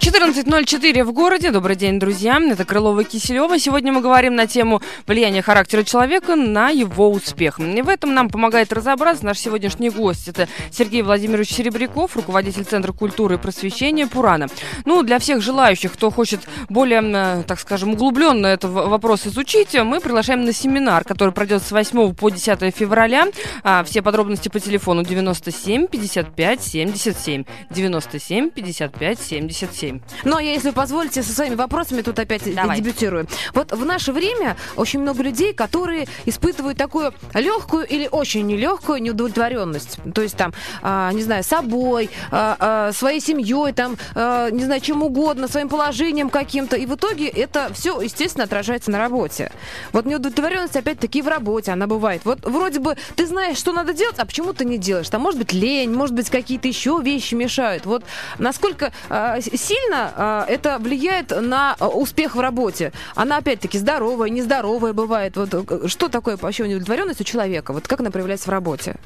14.04 в городе. Добрый день, друзья. Это Крылова Киселева. Сегодня мы говорим на тему влияния характера человека на его успех. И в этом нам помогает разобраться наш сегодняшний гость. Это Сергей Владимирович Серебряков, руководитель Центра культуры и просвещения Пурана. Ну, для всех желающих, кто хочет более, э, так скажем, углубленно этот вопрос изучить, мы приглашаем на семинар, который пройдет с 8 по 10 февраля. А, Все подробности по телефону 97 55 77. 97 55 77. Ну, а я, если вы позволите, со своими вопросами тут опять Давай. дебютирую. Вот в наше время очень много людей, которые испытывают такую легкую или очень нелегкую неудовлетворенность. То есть там, а, не знаю, собой, а, а, своей семьей, там, а, не знаю, чем угодно, своим положением каким-то. И в итоге это все, естественно, отражается на работе. Вот неудовлетворенность, опять-таки, в работе она бывает. Вот вроде бы ты знаешь, что надо делать, а почему ты не делаешь? Там может быть лень, может быть какие-то еще вещи мешают. Вот насколько а, с- сильно а, это влияет на а, успех в работе? Она опять-таки здоровая, нездоровая бывает. Вот э, что такое вообще неудовлетворенность у человека? Вот как она проявляется в работе?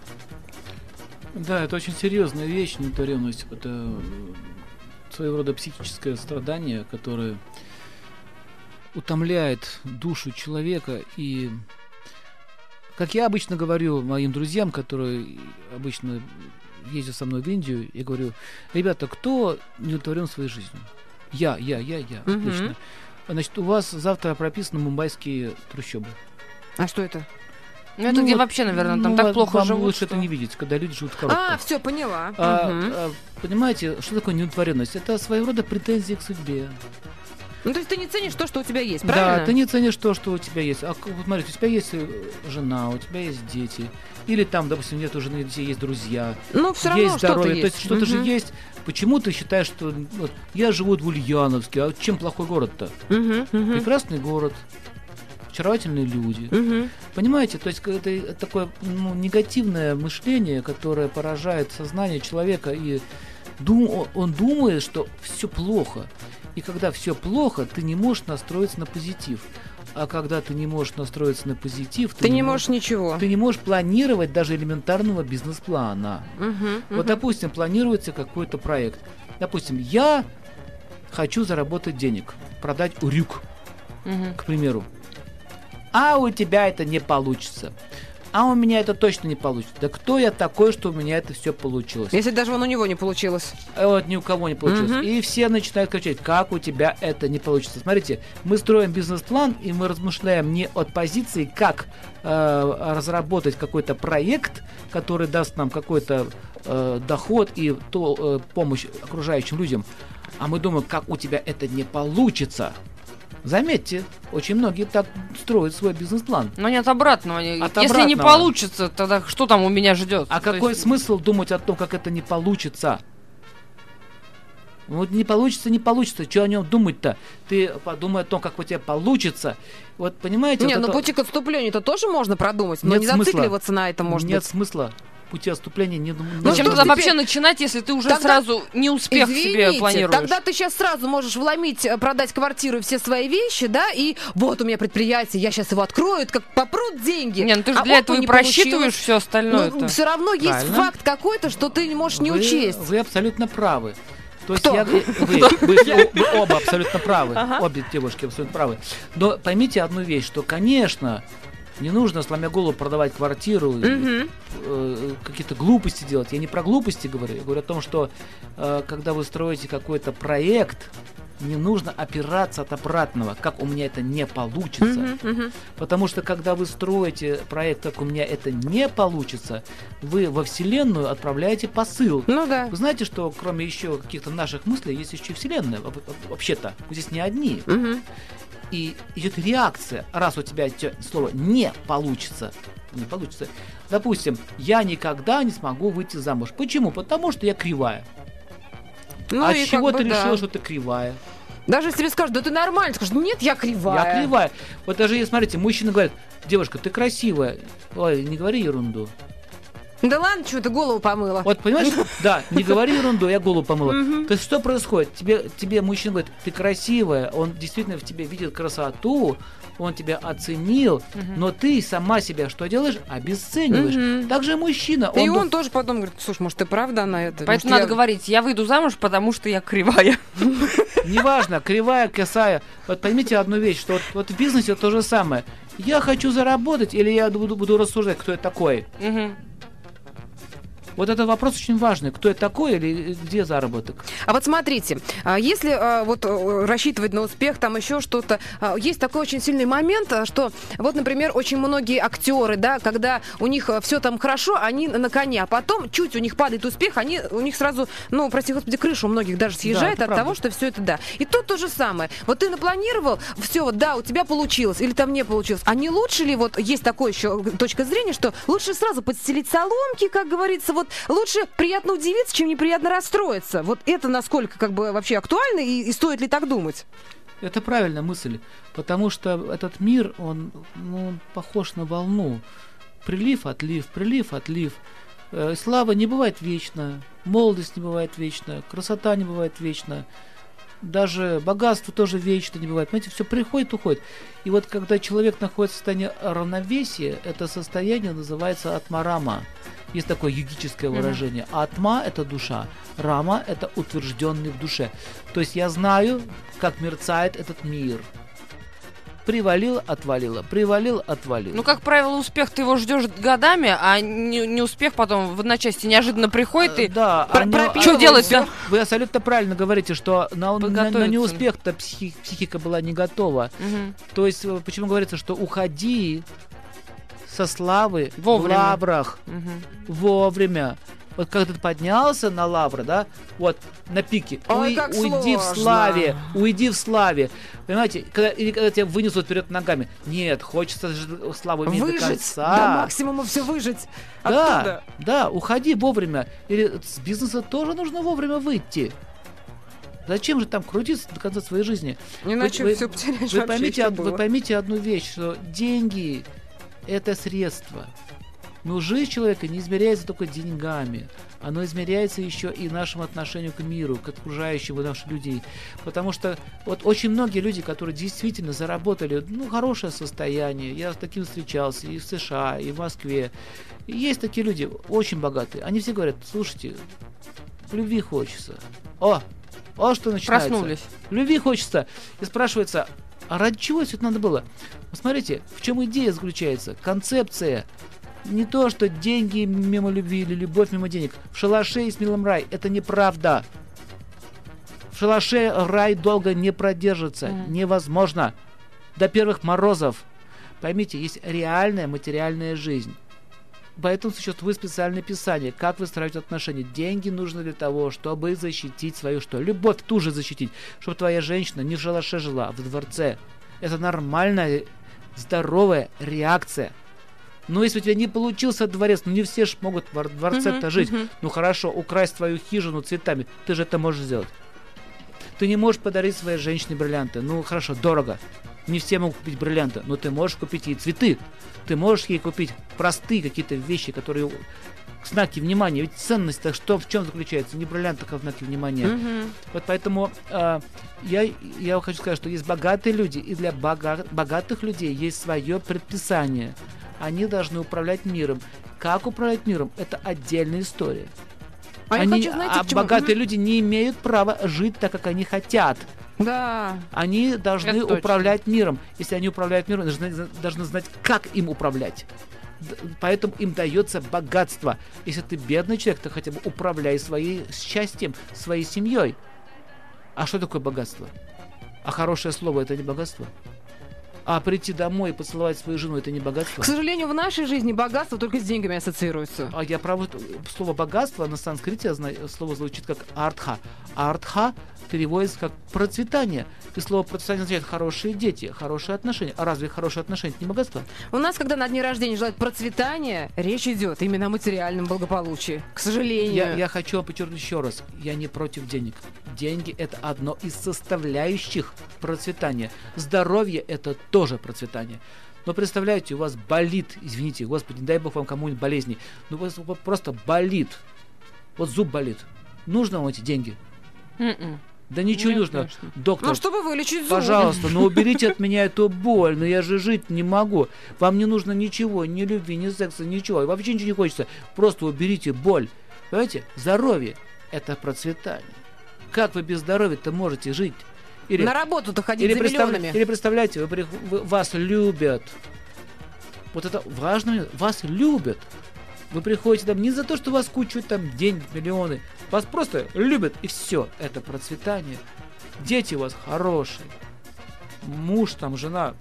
Да, это очень серьезная вещь, неудовлетворенность. Это э, своего рода психическое страдание, которое утомляет душу человека и как я обычно говорю моим друзьям, которые обычно ездят со мной в Индию, я говорю, ребята, кто не удовлетворен своей жизнью? Я, я, я, я, Мгм. точно. Значит, у вас завтра прописаны мумбайские трущобы. А что это? Ну, это Ну, где вот, вообще, наверное, там Ну, так плохо вам живут. лучше что- это не видеть, когда люди живут в А, коробках. все, поняла. А, Мгм. а, понимаете, что такое неудовлетворенность? Это своего рода претензии к судьбе. Ну, то есть ты не ценишь то, что у тебя есть, правильно? Да, ты не ценишь то, что у тебя есть. А вот смотрите, у тебя есть э, жена, у тебя есть дети. Или там, допустим, нет у жены и детей, есть друзья. Ну, все равно есть здоровье. есть. То есть что-то же Мгм. есть. Почему ты считаешь, что вот, я живу в Ульяновске, а чем плохой город-то? Мгм, мгм, Прекрасный город, очаровательные люди. мгм. Понимаете, то есть это такое ну, негативное мышление, которое поражает сознание человека, и дум- он думает, что все плохо. И когда все плохо, ты не можешь настроиться на позитив. А когда ты не можешь настроиться на позитив, Ты не можешь ничего. ты не можешь планировать даже элементарного бизнес-плана. Мгм, Вот, допустим, планируется какой-то проект. Допустим, я хочу заработать денег, продать урюк Мгм. к примеру. А у тебя это не получится. А у меня это точно не получится. Да кто я такой, что у меня это все получилось? Если даже вон у него не получилось. А вот ни у кого не получилось. Мгм. И все начинают кричать, как у тебя это не получится. Смотрите, мы строим бизнес-план, и мы размышляем не от позиции, как э, разработать какой-то проект, который даст нам какой-то э, доход и то, э, помощь окружающим людям, а мы думаем, как у тебя это не получится. Заметьте, очень многие так строят свой бизнес-план. Но нет обратного. От Если не обратного. получится, тогда что там у меня ждет? А То какой есть- смысл думать о том, как это не получится? Вот не получится, не получится. Что о нем думать-то? Ты подумай о том, как у тебя получится. Вот понимаете? Не, вот ну это- пути к отступлению-то тоже можно продумать, но Нет не смысла. зацикливаться на этом, может нет быть. смысла. Пути отступления не думаю. Ну, Зачем что тогда вообще начинать, если ты уже Тогда- сразу не успех себе Извините, планируешь? тогда ты сейчас сразу можешь вломить, э, продать квартиру и все свои вещи, да, и вот у меня предприятие, я сейчас его открою, это как попрут деньги. Не, ну ты же А для этого и не просчитываешь все остальное. Ну, все равно есть Правильно. факт какой-то, что ты не можешь не вы, учесть. Вы абсолютно правы. То есть Кто? я, вы, вы, вы- вы оба абсолютно правы. Обе девушки абсолютно правы. Но поймите одну вещь, что, конечно, не нужно, сломя голову, продавать квартиру, Мгм. э, какие-то глупости делать. Я не про глупости говорю, я говорю о том, что э, когда вы строите какой-то проект, не нужно опираться от обратного, как у меня это не получится. Мгм. Потому что когда вы строите проект, как у меня это не получится, вы во Вселенную отправляете посыл. Ну да. Вы знаете, что кроме еще каких-то наших мыслей, есть еще и Вселенная, во- во- вообще-то. Вы здесь не одни. Мгм. И идет реакция, раз у тебя слово не получится, не получится. Допустим, я никогда не смогу выйти замуж. Почему? Потому что я кривая. Ну а чего ты бы да. решила, что ты кривая? Даже если тебе скажут, да ты нормально, скажешь, нет, я кривая. Я кривая. Вот даже, смотрите, мужчина говорит, девушка, ты красивая. Ой, не говори ерунду. Да ладно, что ты голову помыла. Вот, понимаешь? Да, не говори ерунду, я голову помыла. То есть что происходит? Тебе, тебе мужчина говорит, ты красивая, он действительно в тебе видит красоту, он тебя оценил, но ты сама себя что делаешь? Обесцениваешь. Мгм. Так же мужчина. И Он, тоже потом говорит, слушай, может, ты правда на это? Поэтому Может, надо я- говорить, я выйду замуж, потому что я кривая. Неважно, кривая, косая. Вот поймите одну вещь, что вот, вот в бизнесе то же самое. Я хочу заработать или я буду, буду рассуждать, кто я такой? Мгм. Вот этот вопрос очень важный. Кто я такой или где заработок? А вот смотрите, а, если а, вот э, рассчитывать на успех, там еще что-то, а, есть такой очень сильный момент, что вот, например, очень многие актеры, да, когда у них все там хорошо, они на коне, а потом чуть у них падает успех, они у них сразу, ну, прости господи, крыша у многих даже съезжает это от правда. того, что все это да. И тут то же самое. Вот ты напланировал, все, вот да, у тебя получилось, или там не получилось. А не лучше ли, вот есть такое еще точка зрения, что лучше сразу подстелить соломки, как говорится, вот лучше приятно удивиться, чем неприятно расстроиться. Вот это насколько как бы вообще актуально и, и стоит ли так думать? Это правильная мысль, потому что этот мир, он ну, похож на волну. Прилив, отлив, прилив, отлив. Э, Слава не бывает вечно, молодость не бывает вечно, красота не бывает вечно, даже богатство тоже вечно не бывает. Понимаете, все приходит, уходит. И вот когда человек находится в состоянии равновесия, это состояние называется атмарама. Есть такое югическое Мгм. выражение. Атма – это душа, рама – это утвержденный в душе. То есть я знаю, как мерцает этот мир. Привалил, отвалило, привалил, отвалило. Ну, как правило, успех ты его ждешь годами, а не, не успех потом в одночасье неожиданно приходит и... да, про- они- пропил Что его, делать-то? Вы абсолютно правильно говорите, что на, на, на неуспех-то психи- психика была не готова. Мгм. То есть, э, почему говорится, что уходи со славы Вовремя. в лаврах Мгм. вовремя. Вот когда ты поднялся на лавры, да, вот на пике, Ой, уй- как уйди в сложно. славе, уйди в славе. Понимаете, когда, или когда тебя вынесут вперед ногами. Нет, хочется славу иметь до Выжить, конца. до максимума все выжить. Да, Оттуда. да, уходи вовремя. Или с бизнеса тоже нужно вовремя выйти. Зачем же там крутиться до конца своей жизни? Иначе вы- все потеряешь Вы вообще, поймите, од- вы поймите одну вещь, что деньги это средство. Но жизнь человека не измеряется только деньгами. Оно измеряется еще и нашим отношением к миру, к окружающим наших людей. Потому что вот очень многие люди, которые действительно заработали ну, хорошее состояние, я с таким встречался и в США, и в Москве. И есть такие люди, очень богатые. Они все говорят, слушайте, любви хочется. О, о, что начинается. Проснулись. Любви хочется. И спрашивается, а ради чего все это надо было? Посмотрите, в чем идея заключается, концепция. Не то, что деньги мимо любви или любовь мимо денег. В шалаше есть милом рай. Это неправда. В шалаше рай долго не продержится. Мгм. Невозможно. До первых морозов. Поймите, есть реальная материальная жизнь. Поэтому существует специальное писание, как выстраивать отношения. Деньги нужны для того, чтобы защитить свою что? Любовь ту же защитить, чтобы твоя женщина не в шалаше жила, а в дворце. Это нормальная, здоровая реакция. Но если у тебя не получился дворец, ну не все ж могут в дворце-то жить. Ну хорошо, украсть твою хижину цветами, ты же это можешь сделать. Ты не можешь подарить своей женщине бриллианты. Ну хорошо, дорого. Не все могут купить бриллианты, но ты можешь купить ей цветы. Ты можешь ей купить простые какие-то вещи, которые знаки внимания. Ведь ценность-то что в чем заключается? Не в бриллиантах, а в знаке внимания. Мгм. Вот поэтому а, я, я хочу сказать, что есть богатые люди, и для бога- богатых людей есть свое предписание. Они должны управлять миром. Как управлять миром? Это отдельная история. А Они- хочу, знаете, а богатые люди не имеют права жить так, как они хотят. Да. Они должны Это точно. управлять миром. Если они управляют миром, должны, должны знать, как им управлять. Поэтому им дается богатство. Если ты бедный человек, то хотя бы управляй своим счастьем, своей семьей. А что такое богатство? А хорошее слово это не богатство? А прийти домой и поцеловать свою жену это не богатство? К сожалению, в нашей жизни богатство только с деньгами ассоциируется. А я право, слово богатство на санскрите слово звучит как артха. Артха переводится как процветание. И слово процветание означает хорошие дети, хорошие отношения. А разве хорошие отношения это не богатство? У нас, когда на дне рождения желают процветания, речь идет именно о материальном благополучии. К сожалению. Я, я хочу подчеркнуть еще раз, я не против денег. Деньги это одно из составляющих процветания. Здоровье это тоже процветание. Но представляете, у вас болит, извините, господи, не дай бог вам кому-нибудь болезни, ну у вас просто болит. Вот зуб болит. Нужно вам эти деньги? Мгм. Да ничего не Нет, нужно. конечно. Доктор, Ну, чтобы вылечить зубы. пожалуйста, ну уберите от меня эту боль, но я же жить не могу. Вам не нужно ничего, ни любви, ни секса, ничего. И вообще ничего не хочется. Просто уберите боль. Понимаете? Здоровье – это процветание. Как вы без здоровья-то можете жить? Или, На работу-то ходить или, за представля- миллионами. или представляете, вы, вы- вас любят. Вот это важно, вас любят. Вы приходите там не за то, что вас кучают там деньги, миллионы. Вас просто любят, и все. Это процветание. Дети у вас хорошие. Муж там, жена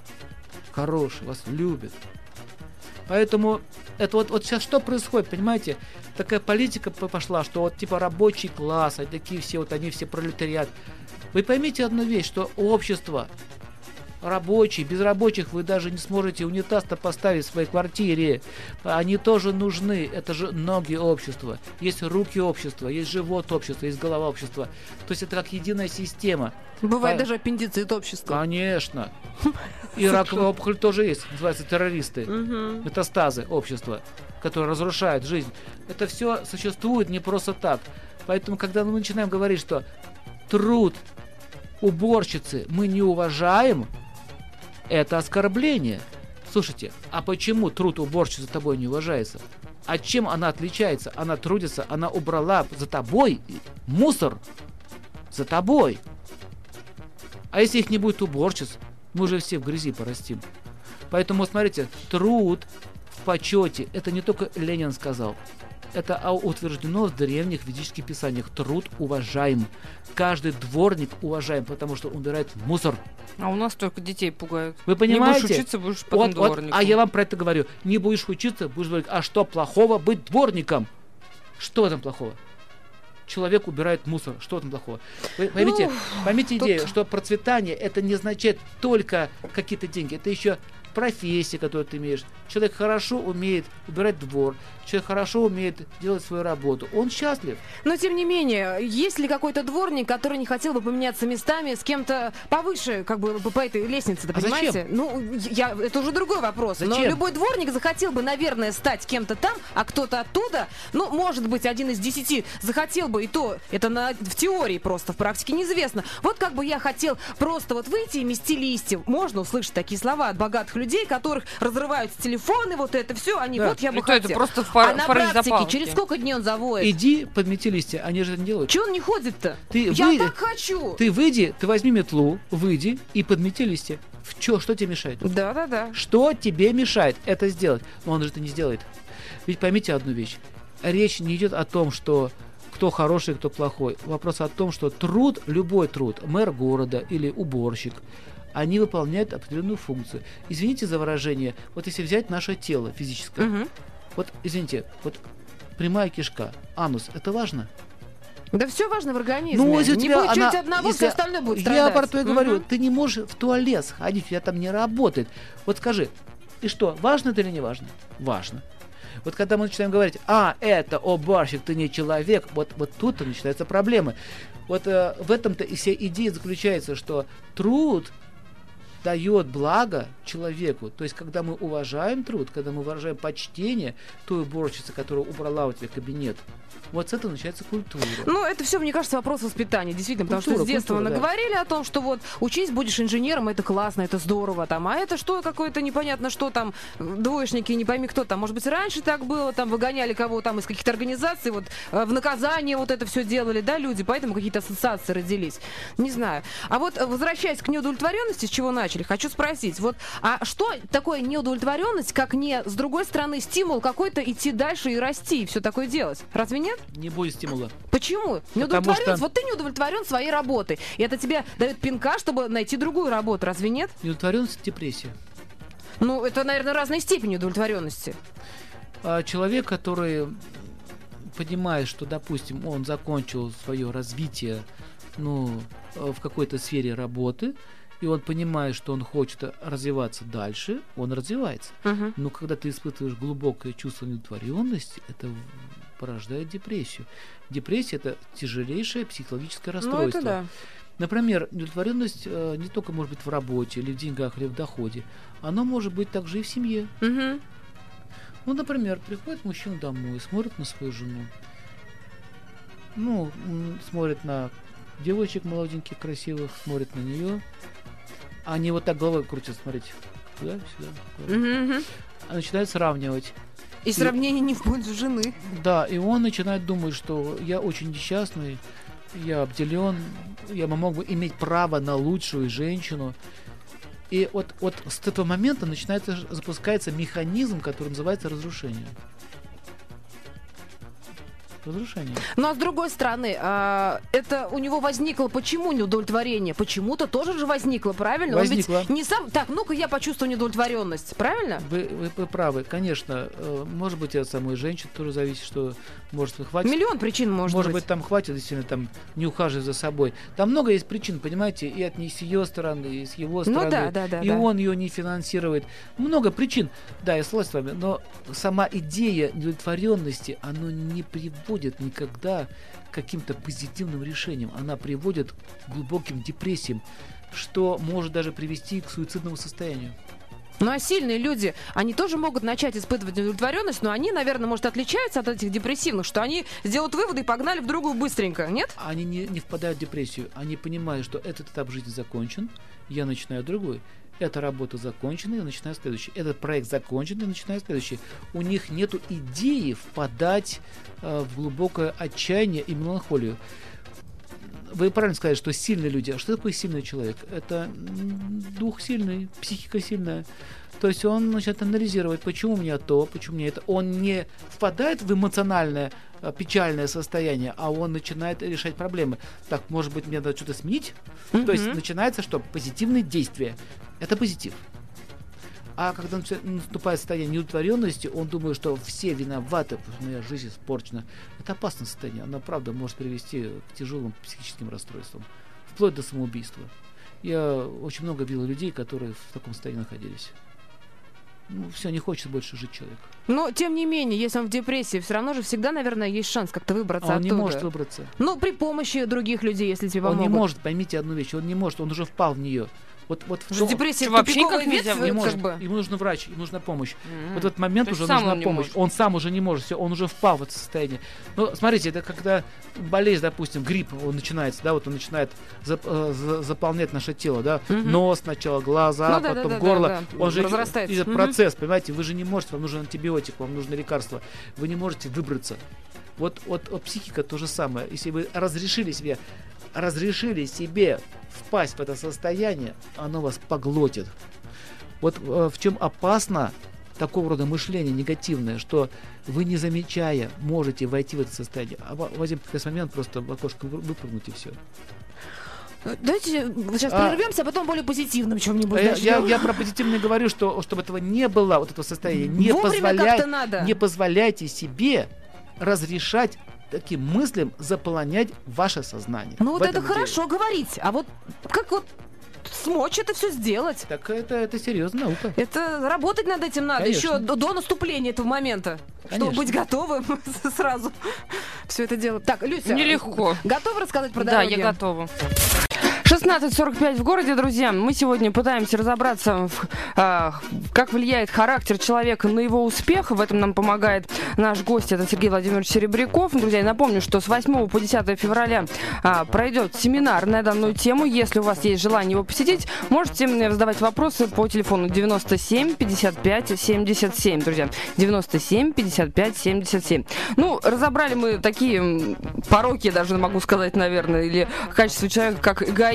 хороший, вас любят. Поэтому это вот, вот сейчас что происходит, понимаете? Такая политика пошла, что вот типа рабочий класс, а такие все, вот они все пролетариат. Вы поймите одну вещь, что общество рабочие, без рабочих вы даже не сможете унитаз-то поставить в своей квартире. Они тоже нужны. Это же ноги общества. Есть руки общества, есть живот общества, есть голова общества. То есть это как единая система. Бывает а- даже аппендицит общества. Конечно. И раковая опухоль тоже есть. Называется террористы. Метастазы общества, которые разрушают жизнь. Это все существует не просто так. Поэтому, когда мы начинаем говорить, что труд уборщицы мы не уважаем, это оскорбление. Слушайте, а почему труд уборщицы тобой не уважается? А чем она отличается? Она трудится, она убрала за тобой мусор. За тобой. А если их не будет уборщиц, Мы уже все в грязи порастим. Поэтому, смотрите, труд в почете, это не только Ленин сказал. Это а, утверждено в древних ведических писаниях. Труд уважаем. Каждый дворник уважаем, потому что убирает мусор. А у нас только детей пугают. Вы понимаете? Не будешь учиться, будешь потом Вот, вот, дворником. а я вам про это говорю. Не будешь учиться, будешь говорить, а что плохого быть дворником? Что там плохого? Человек убирает мусор. Что там плохого? Вы поймите, поймите тут- идею, что процветание это не означает только какие-то деньги. Это еще профессия, которую ты имеешь. Человек хорошо умеет убирать двор, человек хорошо умеет делать свою работу. Он счастлив. Но тем не менее, есть ли какой-то дворник, который не хотел бы поменяться местами с кем-то повыше, как бы по этой лестнице, А понимаете? зачем? Ну, я, это уже другой вопрос. Но Зачем? любой дворник захотел бы, наверное, стать кем-то там, а кто-то оттуда, ну, может быть, один из десяти захотел бы, и то, это на, в теории просто, в практике неизвестно. Вот как бы я хотел просто вот выйти и мести листья. Можно услышать такие слова от богатых людей, которых разрываются телефоны, вот это все, они, Да. вот я бы то это хотел. просто в пар- а на практике, через сколько дней он завоет? Иди подмети листья, они же это не делают. Чего он не ходит-то? Ты Я вы- так хочу. Ты выйди, ты возьми метлу, выйди и подмети листья. В чё, что тебе мешает? Да-да-да. Что тебе мешает это сделать? Но он же это не сделает. Ведь поймите одну вещь. Речь не идет о том, что кто хороший, кто плохой. Вопрос о том, что труд, любой труд, мэр города или уборщик, они выполняют определенную функцию. Извините за выражение, вот если взять наше тело физическое, Мгм. вот извините, вот прямая кишка, анус, это важно? Да все важно в организме. Ну, если не будет она- одного, если- все остальное будет Я страдать. про то и говорю, Мгм. ты не можешь в туалет сходить, у тебя там не работает. Вот скажи, и что, важно это или не важно? Важно. Вот когда мы начинаем говорить, а, это, о, барщик, ты не человек, вот, вот тут-то начинаются проблемы. Вот э, в этом-то и вся идея заключается, что труд дает благо человеку. То есть, когда мы уважаем труд, когда мы выражаем почтение той уборщице, которая убрала у тебя кабинет, вот с этого начинается культура. Ну, это все, мне кажется, вопрос воспитания, действительно, потому что Культура, с детства культура, да. наговорили о том, что вот учись, будешь инженером, это классно, это здорово, там, а это что какое-то непонятно, что там, двоечники, не пойми кто там, может быть, раньше так было, там, выгоняли кого там из каких-то организаций, вот, э, в наказание вот это все делали, да, люди, поэтому какие-то ассоциации родились, не знаю. А вот, э, возвращаясь к неудовлетворенности, с чего начали, хочу спросить, вот, а что такое неудовлетворенность, как не, с другой стороны, стимул какой-то идти дальше и расти, и все такое делать? Разве нет? Не будет стимула. Почему? Неудовлетворенность. что- Вот ты не удовлетворен своей работой. И это тебе дает пинка, чтобы найти другую работу. Разве нет? Неудовлетворенность – депрессия. Ну, это, наверное, разной степени удовлетворенности. А человек, который понимает, что, допустим, он закончил свое развитие ну, э, в какой-то сфере работы, и он понимает, что он хочет развиваться дальше, он развивается. Мгм. Но когда ты испытываешь глубокое чувство неудовлетворенности, это порождает депрессию. Депрессия – это тяжелейшее психологическое Ну, расстройство. это да. Например, удовлетворенность э, не только может быть в работе, или в деньгах, или в доходе, она может быть также и в семье. Мгм. Ну, например, приходит мужчина домой, смотрит на свою жену, ну, смотрит на девочек молоденьких, красивых, смотрит на нее. Они вот так головой крутят, смотрите, туда, сюда. туда. Начинают сравнивать. И сравнение не в пользу жены. Да, и он начинает думать, что я очень несчастный, я обделен, я мог бы иметь право на лучшую женщину. И вот, вот с этого момента начинается запускается механизм, который называется разрушение. Разрушение. Ну, а с другой стороны, а, это у него возникло почему неудовлетворение? Почему-то тоже же возникло, правильно? Он ведь Возникло. не сам... Так, ну-ка я почувствую неудовлетворенность, правильно? Вы, вы- вы правы, конечно. э, Может быть, от самой женщины тоже зависит, что может хватит. Миллион причин может, Может быть, там хватит, действительно, там не ухаживать за собой. Там много есть причин, понимаете, и от не с ее стороны, и с его Ну стороны. да, да, да. и да. он ее не финансирует. Много причин. Да, я согласен с вами, но сама идея неудовлетворенности, она не приводит никогда к каким-то позитивным решениям. Она приводит к глубоким депрессиям, что может даже привести к суицидному состоянию. Ну а сильные люди, они тоже могут начать испытывать удовлетворенность, но они, наверное, может, отличаются от этих депрессивных, что они сделают выводы и погнали в другую быстренько, нет? Они не, не впадают в депрессию. Они понимают, что этот этап жизни закончен, я начинаю другой. Эта работа закончена, я начинаю следующий. Этот проект закончен, я начинаю следующий. У них нет идеи впадать э, в глубокое отчаяние и меланхолию. вы правильно сказали, что сильные люди. А что такое сильный человек? Это дух сильный, психика сильная. То есть он начинает анализировать, почему у меня то, почему мне это. Он не впадает в эмоциональное э, печальное состояние, а он начинает решать проблемы. Так, может быть, мне надо что-то сменить? То есть начинается что? Позитивные действия. Это позитив. А когда наступает состояние неудовлетворенности, он думает, что все виноваты, потому что моя жизнь испорчена. Это опасное состояние. Оно, правда, может привести к тяжелым психическим расстройствам, вплоть до самоубийства. Я очень много видел людей, которые в таком состоянии находились. Ну, все, не хочет больше жить человек. Но, тем не менее, если он в депрессии, все равно же всегда, наверное, есть шанс как-то выбраться А он не оттуда. может выбраться. Ну, при помощи других людей, если тебе Он помогут. не может, поймите одну вещь, он не может, он уже впал в нее. Вот, вот в том- депрессия вообще никак нельзя не может. бы. Ему нужен врач, ему нужна помощь. М. Вот в этот момент То уже нужна помощь. Он сам уже не может, все, он уже впал в это состояние. Ну, смотрите, это когда болезнь, допустим, грипп, он начинается, да, вот он начинает зап- э, за- заполнять наше тело, да, Мгм. нос сначала, глаза, Ну да, да, потом да, горло. да, да. Он же Разрастается. идет Мгм. процесс, понимаете, вы же не можете, вам нужен антибиотик, вам нужно лекарство, вы не можете выбраться. Вот, вот, вот психика то же самое. Если вы разрешили себе, разрешили себе впасть в это состояние, оно вас поглотит. Вот э, в чем опасно такого рода мышление негативное, что вы не замечая можете войти в это состояние, а в один прекрасный момент просто в окошко вы- выпрыгнуть и все. Давайте сейчас А- прервемся, а потом более позитивным чем-нибудь Я, я, начнем. я про позитивное говорю, что чтобы этого не было, вот этого состояния, не, Вовремя позволяй- надо. не позволяйте себе разрешать таким мыслям заполонять ваше сознание. Ну вот это хорошо говорить, а вот как вот смочь это все сделать? Так это, это серьезная наука. Это работать над этим надо Конечно. еще до, до наступления этого момента, чтобы Конечно. быть готовым сразу все это делать. Так, Люся, Нелегко. готова рассказать про Да, дороги? я готова. 16.45 в городе, друзья. Мы сегодня пытаемся разобраться, в, а, как влияет характер человека на его успех. В этом нам помогает наш гость, это Сергей Владимирович Серебряков. Друзья, я напомню, что с 8 по 10 февраля а, пройдет семинар на данную тему. Если у вас есть желание его посетить, можете мне задавать вопросы по телефону 97 55 77, друзья. 97 55 77. Ну, разобрали мы такие пороки, даже могу сказать, наверное, или качество человека, как эгоизм,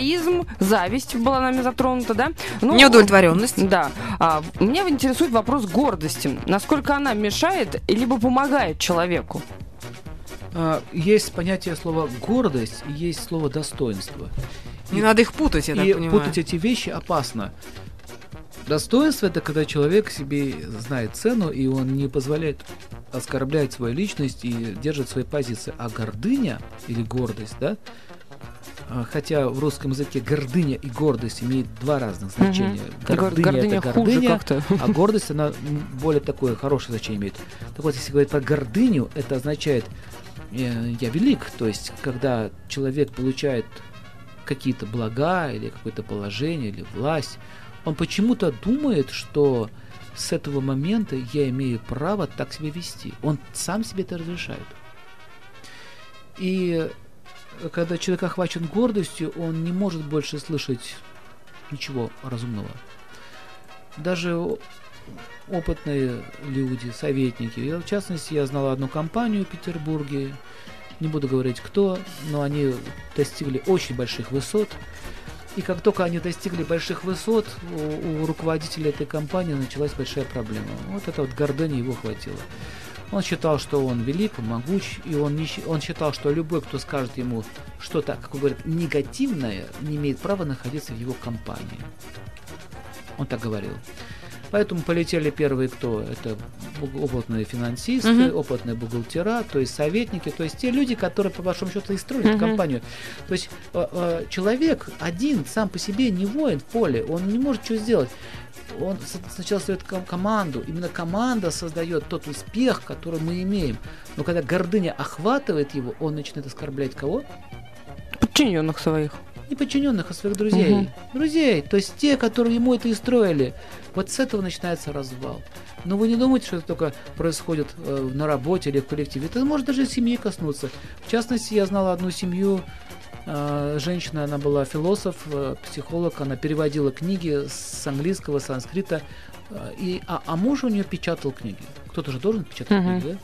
зависть была нами затронута, да? Ну, Неудовлетворенность. Да. А, меня интересует вопрос гордости. Насколько она мешает, либо помогает человеку? А, Есть понятие слова гордость и есть слово достоинство. Не надо их путать, я и путать эти вещи опасно. Достоинство это когда человек себе знает цену, и он не позволяет оскорблять свою личность и держит свои позиции. А гордыня или гордость, да, хотя в русском языке гордыня и гордость имеют два разных значения. Гор- гордыня это хуже гордыня, как-то. а гордость, она более такое хорошее значение имеет. Так вот, если говорить про гордыню, это означает э, я велик, то есть когда человек получает какие-то блага или какое-то положение или власть, он почему-то думает, что с этого момента я имею право так себя вести. Он сам себе это разрешает. И когда человек охвачен гордостью, он не может больше слышать ничего разумного. Даже опытные люди, советники. Я, в частности, я знал одну компанию в Петербурге, не буду говорить кто, но они достигли очень больших высот. И как только они достигли больших высот, у, у руководителя этой компании началась большая проблема. Вот это вот гордыня его хватило. Он считал, что он велик, могуч, и он, не, он считал, что любой, кто скажет ему что-то, как он говорит, негативное, не имеет права находиться в его компании. Он так говорил. Поэтому полетели первые кто? Это опытные финансисты, Мгм. опытные бухгалтера, то есть советники, то есть те люди, которые по большому счету и строят Мгм. компанию. То есть э, э, человек один сам по себе не воин в поле, он не может что сделать. Он сначала создает ком- команду, именно команда создает тот успех, который мы имеем. Но когда гордыня охватывает его, он начинает оскорблять кого? Подчиненных своих. не подчиненных, а своих друзей. Мгм. Друзей, то есть те, которые ему это и строили. Вот с этого начинается развал. Но вы не думайте, что это только происходит э, на работе или в коллективе. Это может даже семьи коснуться. В частности, я знала одну семью, женщина, она была философ, э, психолог, она переводила книги с английского, санскрита, э, и, а, а муж у нее печатал книги. Кто-то же должен печатать Мгм. книги, да?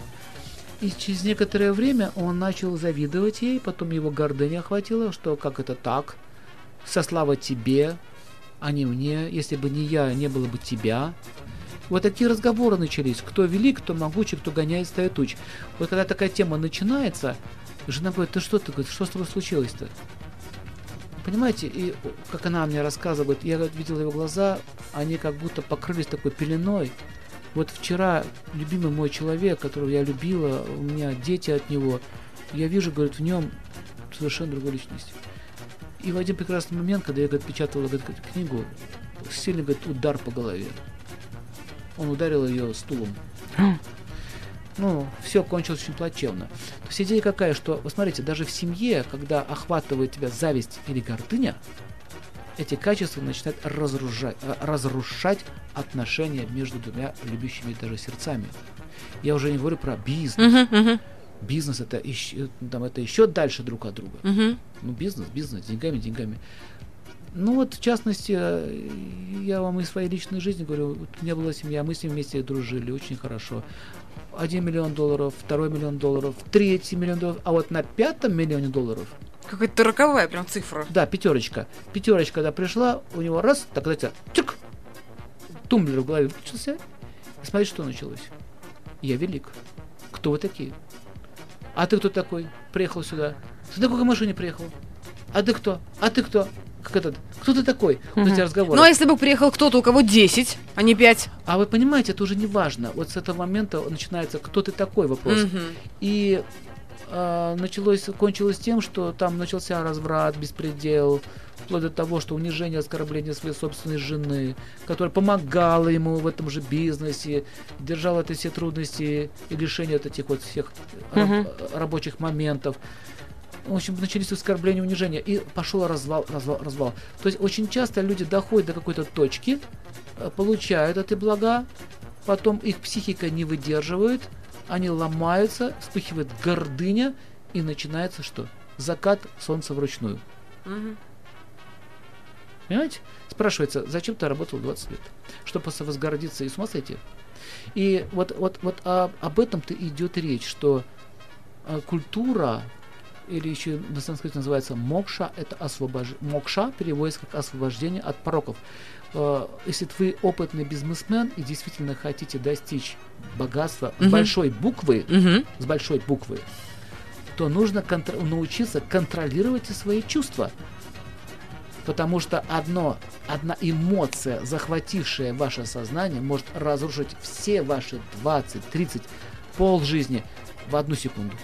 И через некоторое время он начал завидовать ей, потом его гордыня охватила, что как это так, со слава тебе, а не мне, если бы не я, не было бы тебя. Вот такие разговоры начались, кто велик, кто могучий, кто гоняет стая туч. Вот когда такая тема начинается, жена говорит, ты что, ты говорит, что с тобой случилось-то? Понимаете, и как она мне рассказывает, я видел его глаза, они как будто покрылись такой пеленой. Вот вчера любимый мой человек, которого я любила, у меня дети от него, я вижу, говорит, в нем совершенно другую личность. И в один прекрасный момент, когда я говорит, печатала книгу, сильный говорит, удар по голове. Он ударил ее стулом. Ну, все кончилось очень плачевно. То есть идея какая, что, вы смотрите, даже в семье, когда охватывает тебя зависть или гордыня, эти качества начинают разрушать, э, разрушать отношения между двумя любящими даже сердцами. Я уже не говорю про бизнес. Мгм, мгм, Бизнес это еще, там, это еще дальше друг от друга. мгм. Ну, бизнес, бизнес, деньгами, деньгами. Ну вот, в частности, э, я вам из своей личной жизни говорю, вот у меня была семья, мы с ним вместе дружили очень хорошо. Один миллион долларов, второй миллион долларов, третий миллион долларов, а вот на пятом миллионе долларов, Какая-то роковая прям цифра. да, пятерочка, пятерочка, когда пришла, у него раз, так знаете, тюк, тумблер в голове выключился, и смотри, что началось. Я велик. Кто вы такие? А ты кто такой? Приехал сюда. Ты на какой машине приехал? А ты кто? А ты кто? Как этот? Кто ты такой? Вот эти разговоры. Ну, а если бы приехал кто-то, у кого 10, а не 5? А вы понимаете, это уже не важно. Вот с этого момента начинается, кто ты такой вопрос. И а, началось, кончилось тем, что там начался разврат, беспредел, вплоть до того, что унижение, оскорбление своей собственной жены, которая помогала ему в этом же бизнесе, держала эти все трудности и лишения от этих вот всех Мгм. рабочих моментов. В общем, начались оскорбления, унижения, и пошел развал, развал, развал. То есть очень часто люди доходят до какой-то точки, э, получают эти блага, потом их психика не выдерживает, они ломаются, вспыхивает гордыня, и начинается что? Закат солнца вручную. Понимаете? Спрашивается, зачем ты работал 20 лет? Чтобы возгордиться и с ума сойти? И вот, вот, вот о- об этом-то идет речь, что э, культура, или еще на санскрите называется мокша, это освобож... мокша переводится как освобождение от пороков. Э, Если вы опытный бизнесмен и действительно хотите достичь богатства Мгм. большой буквы, Мгм. с большой буквы, то нужно контр- научиться контролировать и свои чувства. Потому что одно, одна эмоция, захватившая ваше сознание, может разрушить все ваши 20, 30, пол жизни в одну секунду.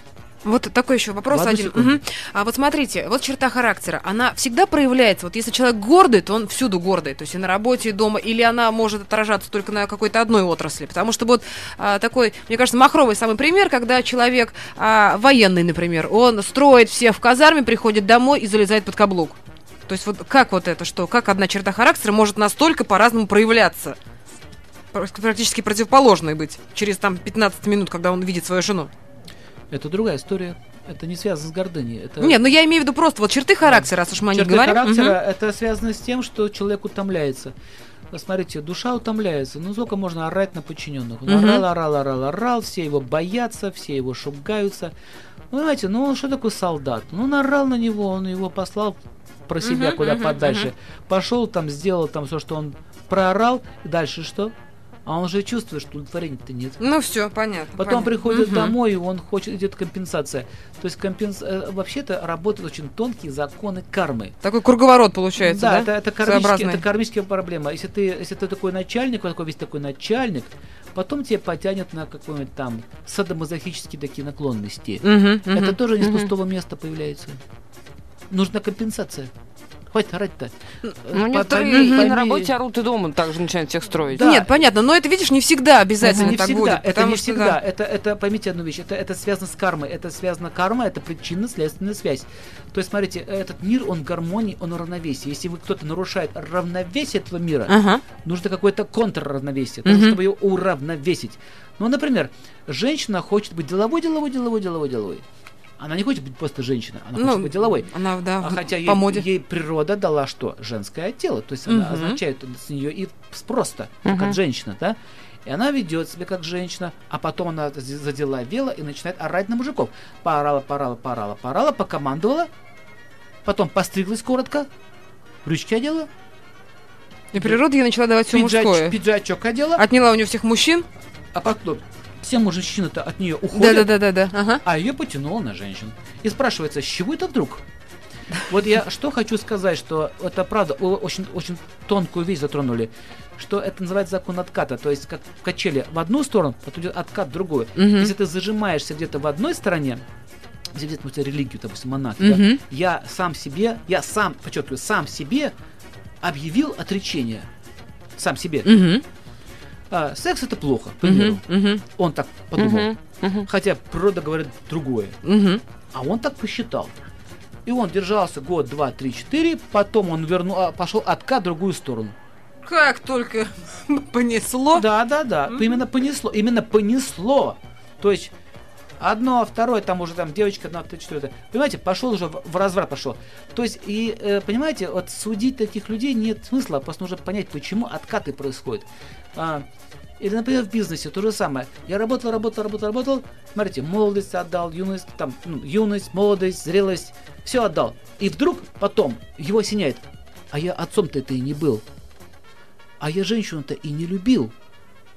Вот такой еще вопрос одну один. Мгм. А вот смотрите, вот черта характера, она всегда проявляется. Вот если человек гордый, то он всюду гордый, то есть и на работе, и дома, или она может отражаться только на какой-то одной отрасли. Потому что вот а, такой, мне кажется, махровый самый пример, когда человек а, военный, например, он строит всех в казарме, приходит домой и залезает под каблук. То есть вот как вот это, что, как одна черта характера может настолько по-разному проявляться? Пр- Практически противоположной быть через там 15 минут, когда он видит свою жену. Это другая история. Это не связано с гордыней. Это Нет, ну я имею в виду просто вот черты характера, раз уж мы о них Черты говорим. характера Мгм. это связано с тем, что человек утомляется. Смотрите, душа утомляется. Ну, сколько можно орать на подчиненных? Он Мгм. орал, орал, орал, орал, все его боятся, все его шугаются. Ну, знаете, ну он что такое солдат? Ну, он орал на него, он его послал про себя Мгм, куда мгм, подальше. Пошел там, сделал там все, что он проорал, и дальше что? А он же чувствует, что удовлетворения-то нет. Ну все, понятно. Потом понятно. приходит Мгм. домой, и он хочет, идет компенсация. То есть компенс... э, вообще-то работают очень тонкие законы кармы. Такой круговорот получается, да? да, это, это, Своеобразный. это кармическая проблема. Если ты, если ты такой начальник, такой весь такой начальник, потом тебя потянет на какой-нибудь там садомазохические такие наклонности. Мгм, Это мгм, тоже не с пустого места появляется. Нужна компенсация. Хватит орать-то. Ну, некоторые пойми- на работе орут, и дома также начинают всех строить. Да. Нет, понятно, но это, видишь, не всегда обязательно не так всегда, будет. это не что, всегда. да. Это, это, поймите одну вещь, это, это связано с кармой. Это связано карма, это причинно-следственная связь. То есть, смотрите, этот мир, он в гармонии, он в равновесии. Если вы кто-то нарушает равновесие этого мира, Ага. нужно какое-то контрравновесие, Мгм. чтобы ее уравновесить. Ну, например, женщина хочет быть деловой, деловой, деловой, деловой, деловой. Она не хочет быть просто женщиной, она хочет быть деловой. Она, да, А хотя ей, по моде. ей природа дала что? Женское тело. То есть она Мгм. означает с нее и спрос-то, как Мгм. от женщины, да? И она ведет себя как женщина, а потом она задела вело и начинает орать на мужиков. Поорала, поорала, поорала, поорала, покомандовала, потом постриглась коротко, брючки одела, И природа ей начала давать все пиджач- мужское. пиджачок одела, Отняла у нее всех мужчин. а потом все мужчины-то от нее уходят, Да-да-да-да-да. Ага. а ее потянуло на женщин. И спрашивается, с чего это вдруг? Вот я что хочу сказать, что это правда, очень, очень тонкую вещь затронули, что это называется закон отката, то есть как в качели в одну сторону, потом идет откат в другую. Мгм. Если ты зажимаешься где-то в одной стороне, если взять, допустим, религию, допустим, монах, да, Мгм. я сам себе, я сам, подчеркиваю, сам себе объявил отречение. Сам себе. Мгм. А, секс это плохо, к примеру. Мгм. Мгм. Он так подумал. Мгм. Мгм. Хотя природа говорит другое. Мгм. А он так посчитал. И он держался год, два, три, четыре, потом он вернул, а, пошел откат в другую сторону. Как только понесло. Да, да, да. Мгм. Именно понесло. Именно понесло. То есть одно, второе, там уже там девочка, одна, второе, четвертое. Понимаете, пошел уже в, в разврат пошел. То есть, и э, понимаете, вот судить таких людей нет смысла, просто нужно понять, почему откаты происходят. А, или, например, в бизнесе то же самое. Я работал, работал, работал, работал. Смотрите, молодость отдал, юность, там, ну, юность, молодость, зрелость, все отдал. И вдруг потом его осеняет. А я отцом-то это и не был. А я женщину-то и не любил.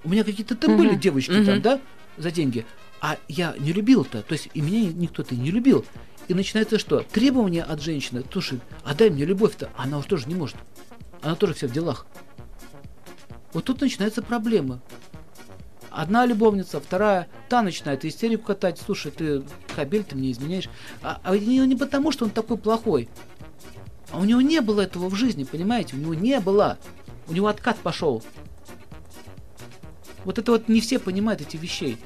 У меня какие-то там Мгм, были девочки там, мгм. да, за деньги. А я не любил-то. То есть и меня никто-то не любил. И начинается что? Требования от женщины. Слушай, отдай мне любовь-то. Она уж тоже не может. Она тоже вся в делах. Вот тут начинаются проблемы. Одна любовница, вторая, та начинает истерику катать. Слушай, ты кабель, ты мне изменяешь. А, а не, не потому, что он такой плохой. А у него не было этого в жизни, понимаете? У него не было. У него откат пошел. Вот это вот не все понимают эти вещей.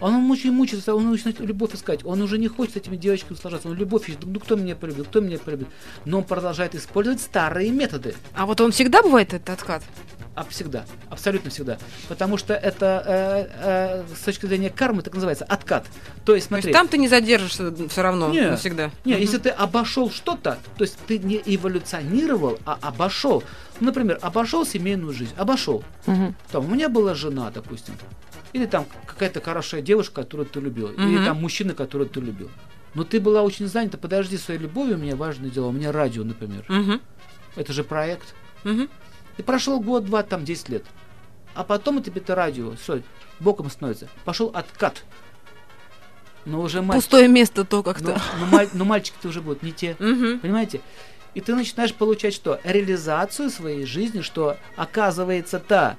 Он очень мучается, он начинает любовь искать. Он уже не хочет с этими девочками сложаться. Он любовь ищет. Ну кто меня полюбил, кто меня полюбил. Но он продолжает использовать старые методы. А вот он всегда бывает этот откат? А всегда. Абсолютно всегда. Потому что это э, э, с точки зрения кармы так называется откат. То есть, То есть смотри. там ты не задержишься все равно Не, навсегда. Не, Мгм. если ты обошел что-то, то есть ты не эволюционировал, а обошел. Например, обошел семейную жизнь, обошел. Мгм. Там у меня была жена, допустим. Или там какая-то хорошая девушка, которую ты любил. Или Мгм. там мужчина, которого ты любил. Но ты была очень занята, подожди своей любовью, у меня важное дело. У меня радио, например. Мгм. Это же проект. Мгм. И прошел год, два, там 10 лет. А потом у тебя это радио, что, боком становится. Пошел откат. Но уже мальчик, Пустое место то ну, как-то. ну, маль- ну, мальчики-то уже будут не те. Мгм. Понимаете? И ты начинаешь получать что? Реализацию своей жизни, что оказывается та,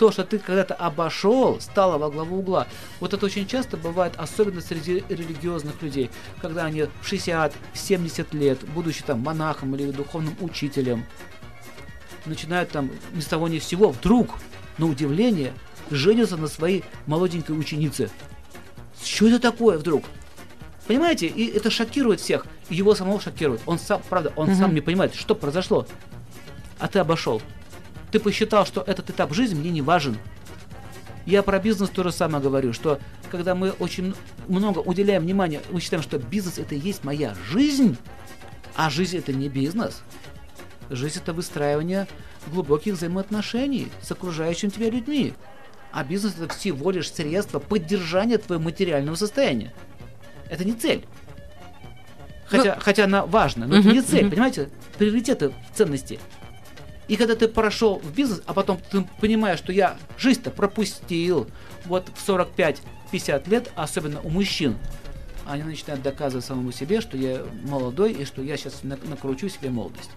то, что ты когда-то обошел, стало во главу угла. Вот это очень часто бывает, особенно среди религиозных людей, когда они в 60-70 лет, будучи там монахом или духовным учителем, начинают там ни с того ни с сего, вдруг, на удивление, женятся на своей молоденькой ученице. Что это такое вдруг? Понимаете, и это шокирует всех, и его самого шокирует. Он сам, правда, он сам Мгм. не понимает, что произошло. А ты обошел. Ты посчитал, что этот этап жизни мне не важен. Я про бизнес то же самое говорю, что когда мы очень много уделяем внимания, мы считаем, что бизнес это и есть моя жизнь, а жизнь это не бизнес. Жизнь это выстраивание глубоких взаимоотношений с окружающими тебя людьми. А бизнес это всего лишь средство поддержания твоего материального состояния. Это не цель. Хотя, хотя она важна, но это Мгм, не цель, мгм. понимаете? Приоритеты ценности. И когда ты прошел в бизнес, а потом ты понимаешь, что я жизнь-то пропустил вот в 45-50 лет, особенно у мужчин, они начинают доказывать самому себе, что я молодой и что я сейчас накручу себе молодость.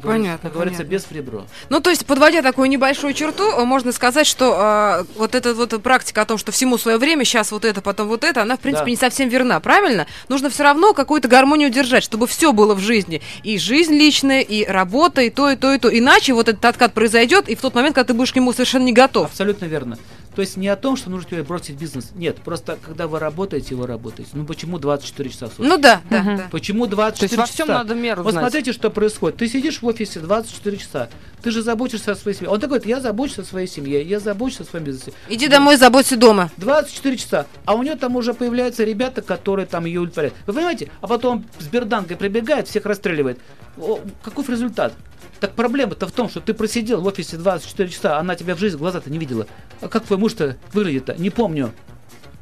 Понятно, Как говорится, без в ребро. Ну, то есть, подводя такую небольшую черту, э, можно сказать, что э, вот эта вот практика о том, что всему свое время, сейчас вот это, потом вот это, она, в принципе, Да. не совсем верна, правильно? Нужно все равно какую-то гармонию держать, чтобы все было в жизни. И жизнь личная, и работа, и то, и то, и то. Иначе вот этот откат произойдет, и в тот момент, когда ты будешь к нему совершенно не готов. Абсолютно верно. То есть не о том, что нужно тебе бросить бизнес. Нет, просто когда вы работаете, вы работаете. Ну почему 24 часа в сутки? Ну да, да, да. Почему 24 То есть во всем часа? надо меру Вот знать. смотрите, что происходит. Ты сидишь в офисе 24 часа. Ты же заботишься о своей семье. Он такой, я забочусь о своей семье, я забочусь о своем бизнесе. Иди домой, заботься дома. 24 часа. А у нее там уже появляются ребята, которые там ее удовлетворяют. Вы понимаете? А потом с берданкой прибегает, всех расстреливает. О, каков результат? Так проблема-то в том, что ты просидел в офисе 24 часа, она тебя в жизни глаза-то не видела. А как твой муж-то выглядит-то? Не помню.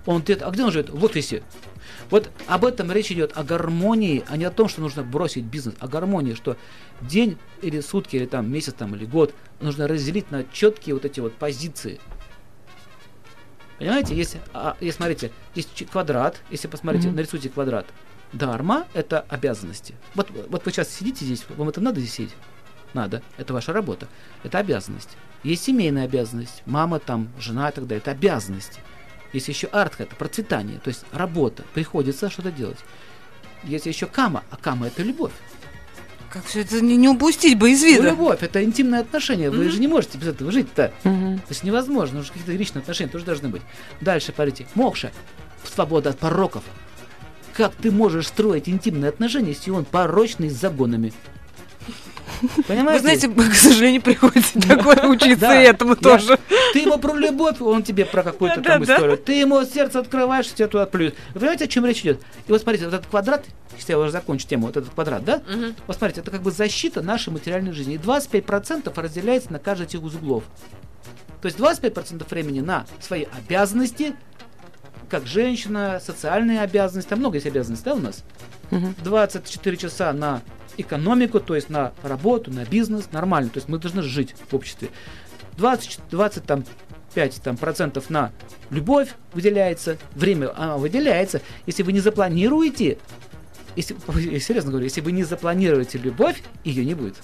Он где а где он живет? В офисе. Вот об этом речь идет, о гармонии, а не о том, что нужно бросить бизнес, о гармонии, что день или сутки, или там месяц, там, или год нужно разделить на четкие вот эти вот позиции. Понимаете, если, а, если смотрите, есть квадрат, если посмотрите, mm-hmm. нарисуйте квадрат. Дарма – это обязанности. Вот, вот вы сейчас сидите здесь, вам это надо здесь сидеть? Надо. Это ваша работа. Это обязанность. Есть семейная обязанность. Мама там, жена и так далее. Это обязанности. Есть еще артха, это процветание, то есть работа. Приходится что-то делать. Есть еще кама, а кама это любовь. Как все это не, не упустить бы из вида? Ну, любовь, это интимные отношения. Вы mm-hmm. же не можете без этого жить-то. Mm-hmm. То есть невозможно, нужно какие-то личные отношения тоже должны быть. Дальше, смотрите, мокша, свобода от пороков. Как ты можешь строить интимные отношения, если он порочный с загонами? Понимаете? Вы знаете, к сожалению, приходится такое учиться этому тоже. Ты ему про любовь, он тебе про какую-то там историю. Ты ему сердце открываешь, тебе туда плюс. Вы понимаете, о чем речь идет? И вот смотрите, вот этот квадрат, если я уже закончу тему, вот этот квадрат, да? Вот смотрите, это как бы защита нашей материальной жизни. И 25% разделяется на каждый этих узлов. То есть 25% времени на свои обязанности, как женщина, социальные обязанности, там много есть обязанностей, да, у нас? 24 часа на экономику, то есть на работу, на бизнес, нормально. То есть мы должны жить в обществе. 20, 20 там, 5 там, процентов на любовь выделяется, время а, выделяется. Если вы не запланируете, если, серьезно говорю, если вы не запланируете любовь, ее не будет.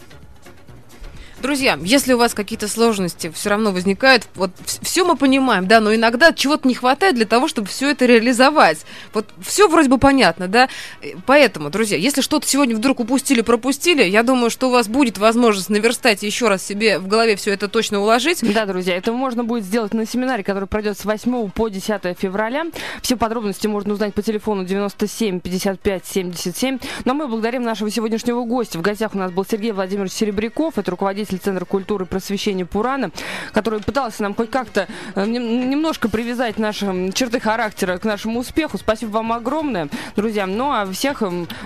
Друзья, если у вас какие-то сложности все равно возникают, вот все мы понимаем, да, но иногда чего-то не хватает для того, чтобы все это реализовать. Вот все вроде бы понятно, да. Э, поэтому, друзья, если что-то сегодня вдруг упустили, пропустили, я думаю, что у вас будет возможность наверстать еще раз себе в голове все это точно уложить. Да, друзья, это можно будет сделать на семинаре, который пройдет с 8 по 10 февраля. Все подробности можно узнать по телефону 97 55 77. Но мы благодарим нашего сегодняшнего гостя. В гостях у нас был Сергей Владимирович Серебряков, это руководитель руководитель Центра культуры и просвещения Пурана, который пытался нам хоть как-то э, немножко привязать наши черты характера к нашему успеху. Спасибо вам огромное, друзья. Ну, а всех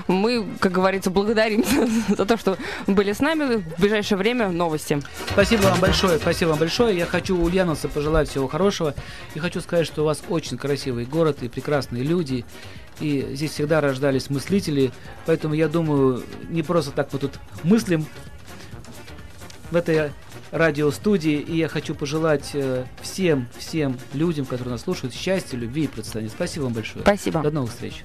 мы, как говорится, благодарим за то, что были с нами. В ближайшее время новости. Спасибо вам большое, спасибо вам большое. Я хочу Ульяновца пожелать всего хорошего. И хочу сказать, что у вас очень красивый город и прекрасные люди и здесь всегда рождались мыслители, поэтому я думаю, не просто так мы тут мыслим, в этой радиостудии. И я хочу пожелать э, всем, всем людям, которые нас слушают, счастья, любви и процветания. Спасибо вам большое. Спасибо. До новых встреч.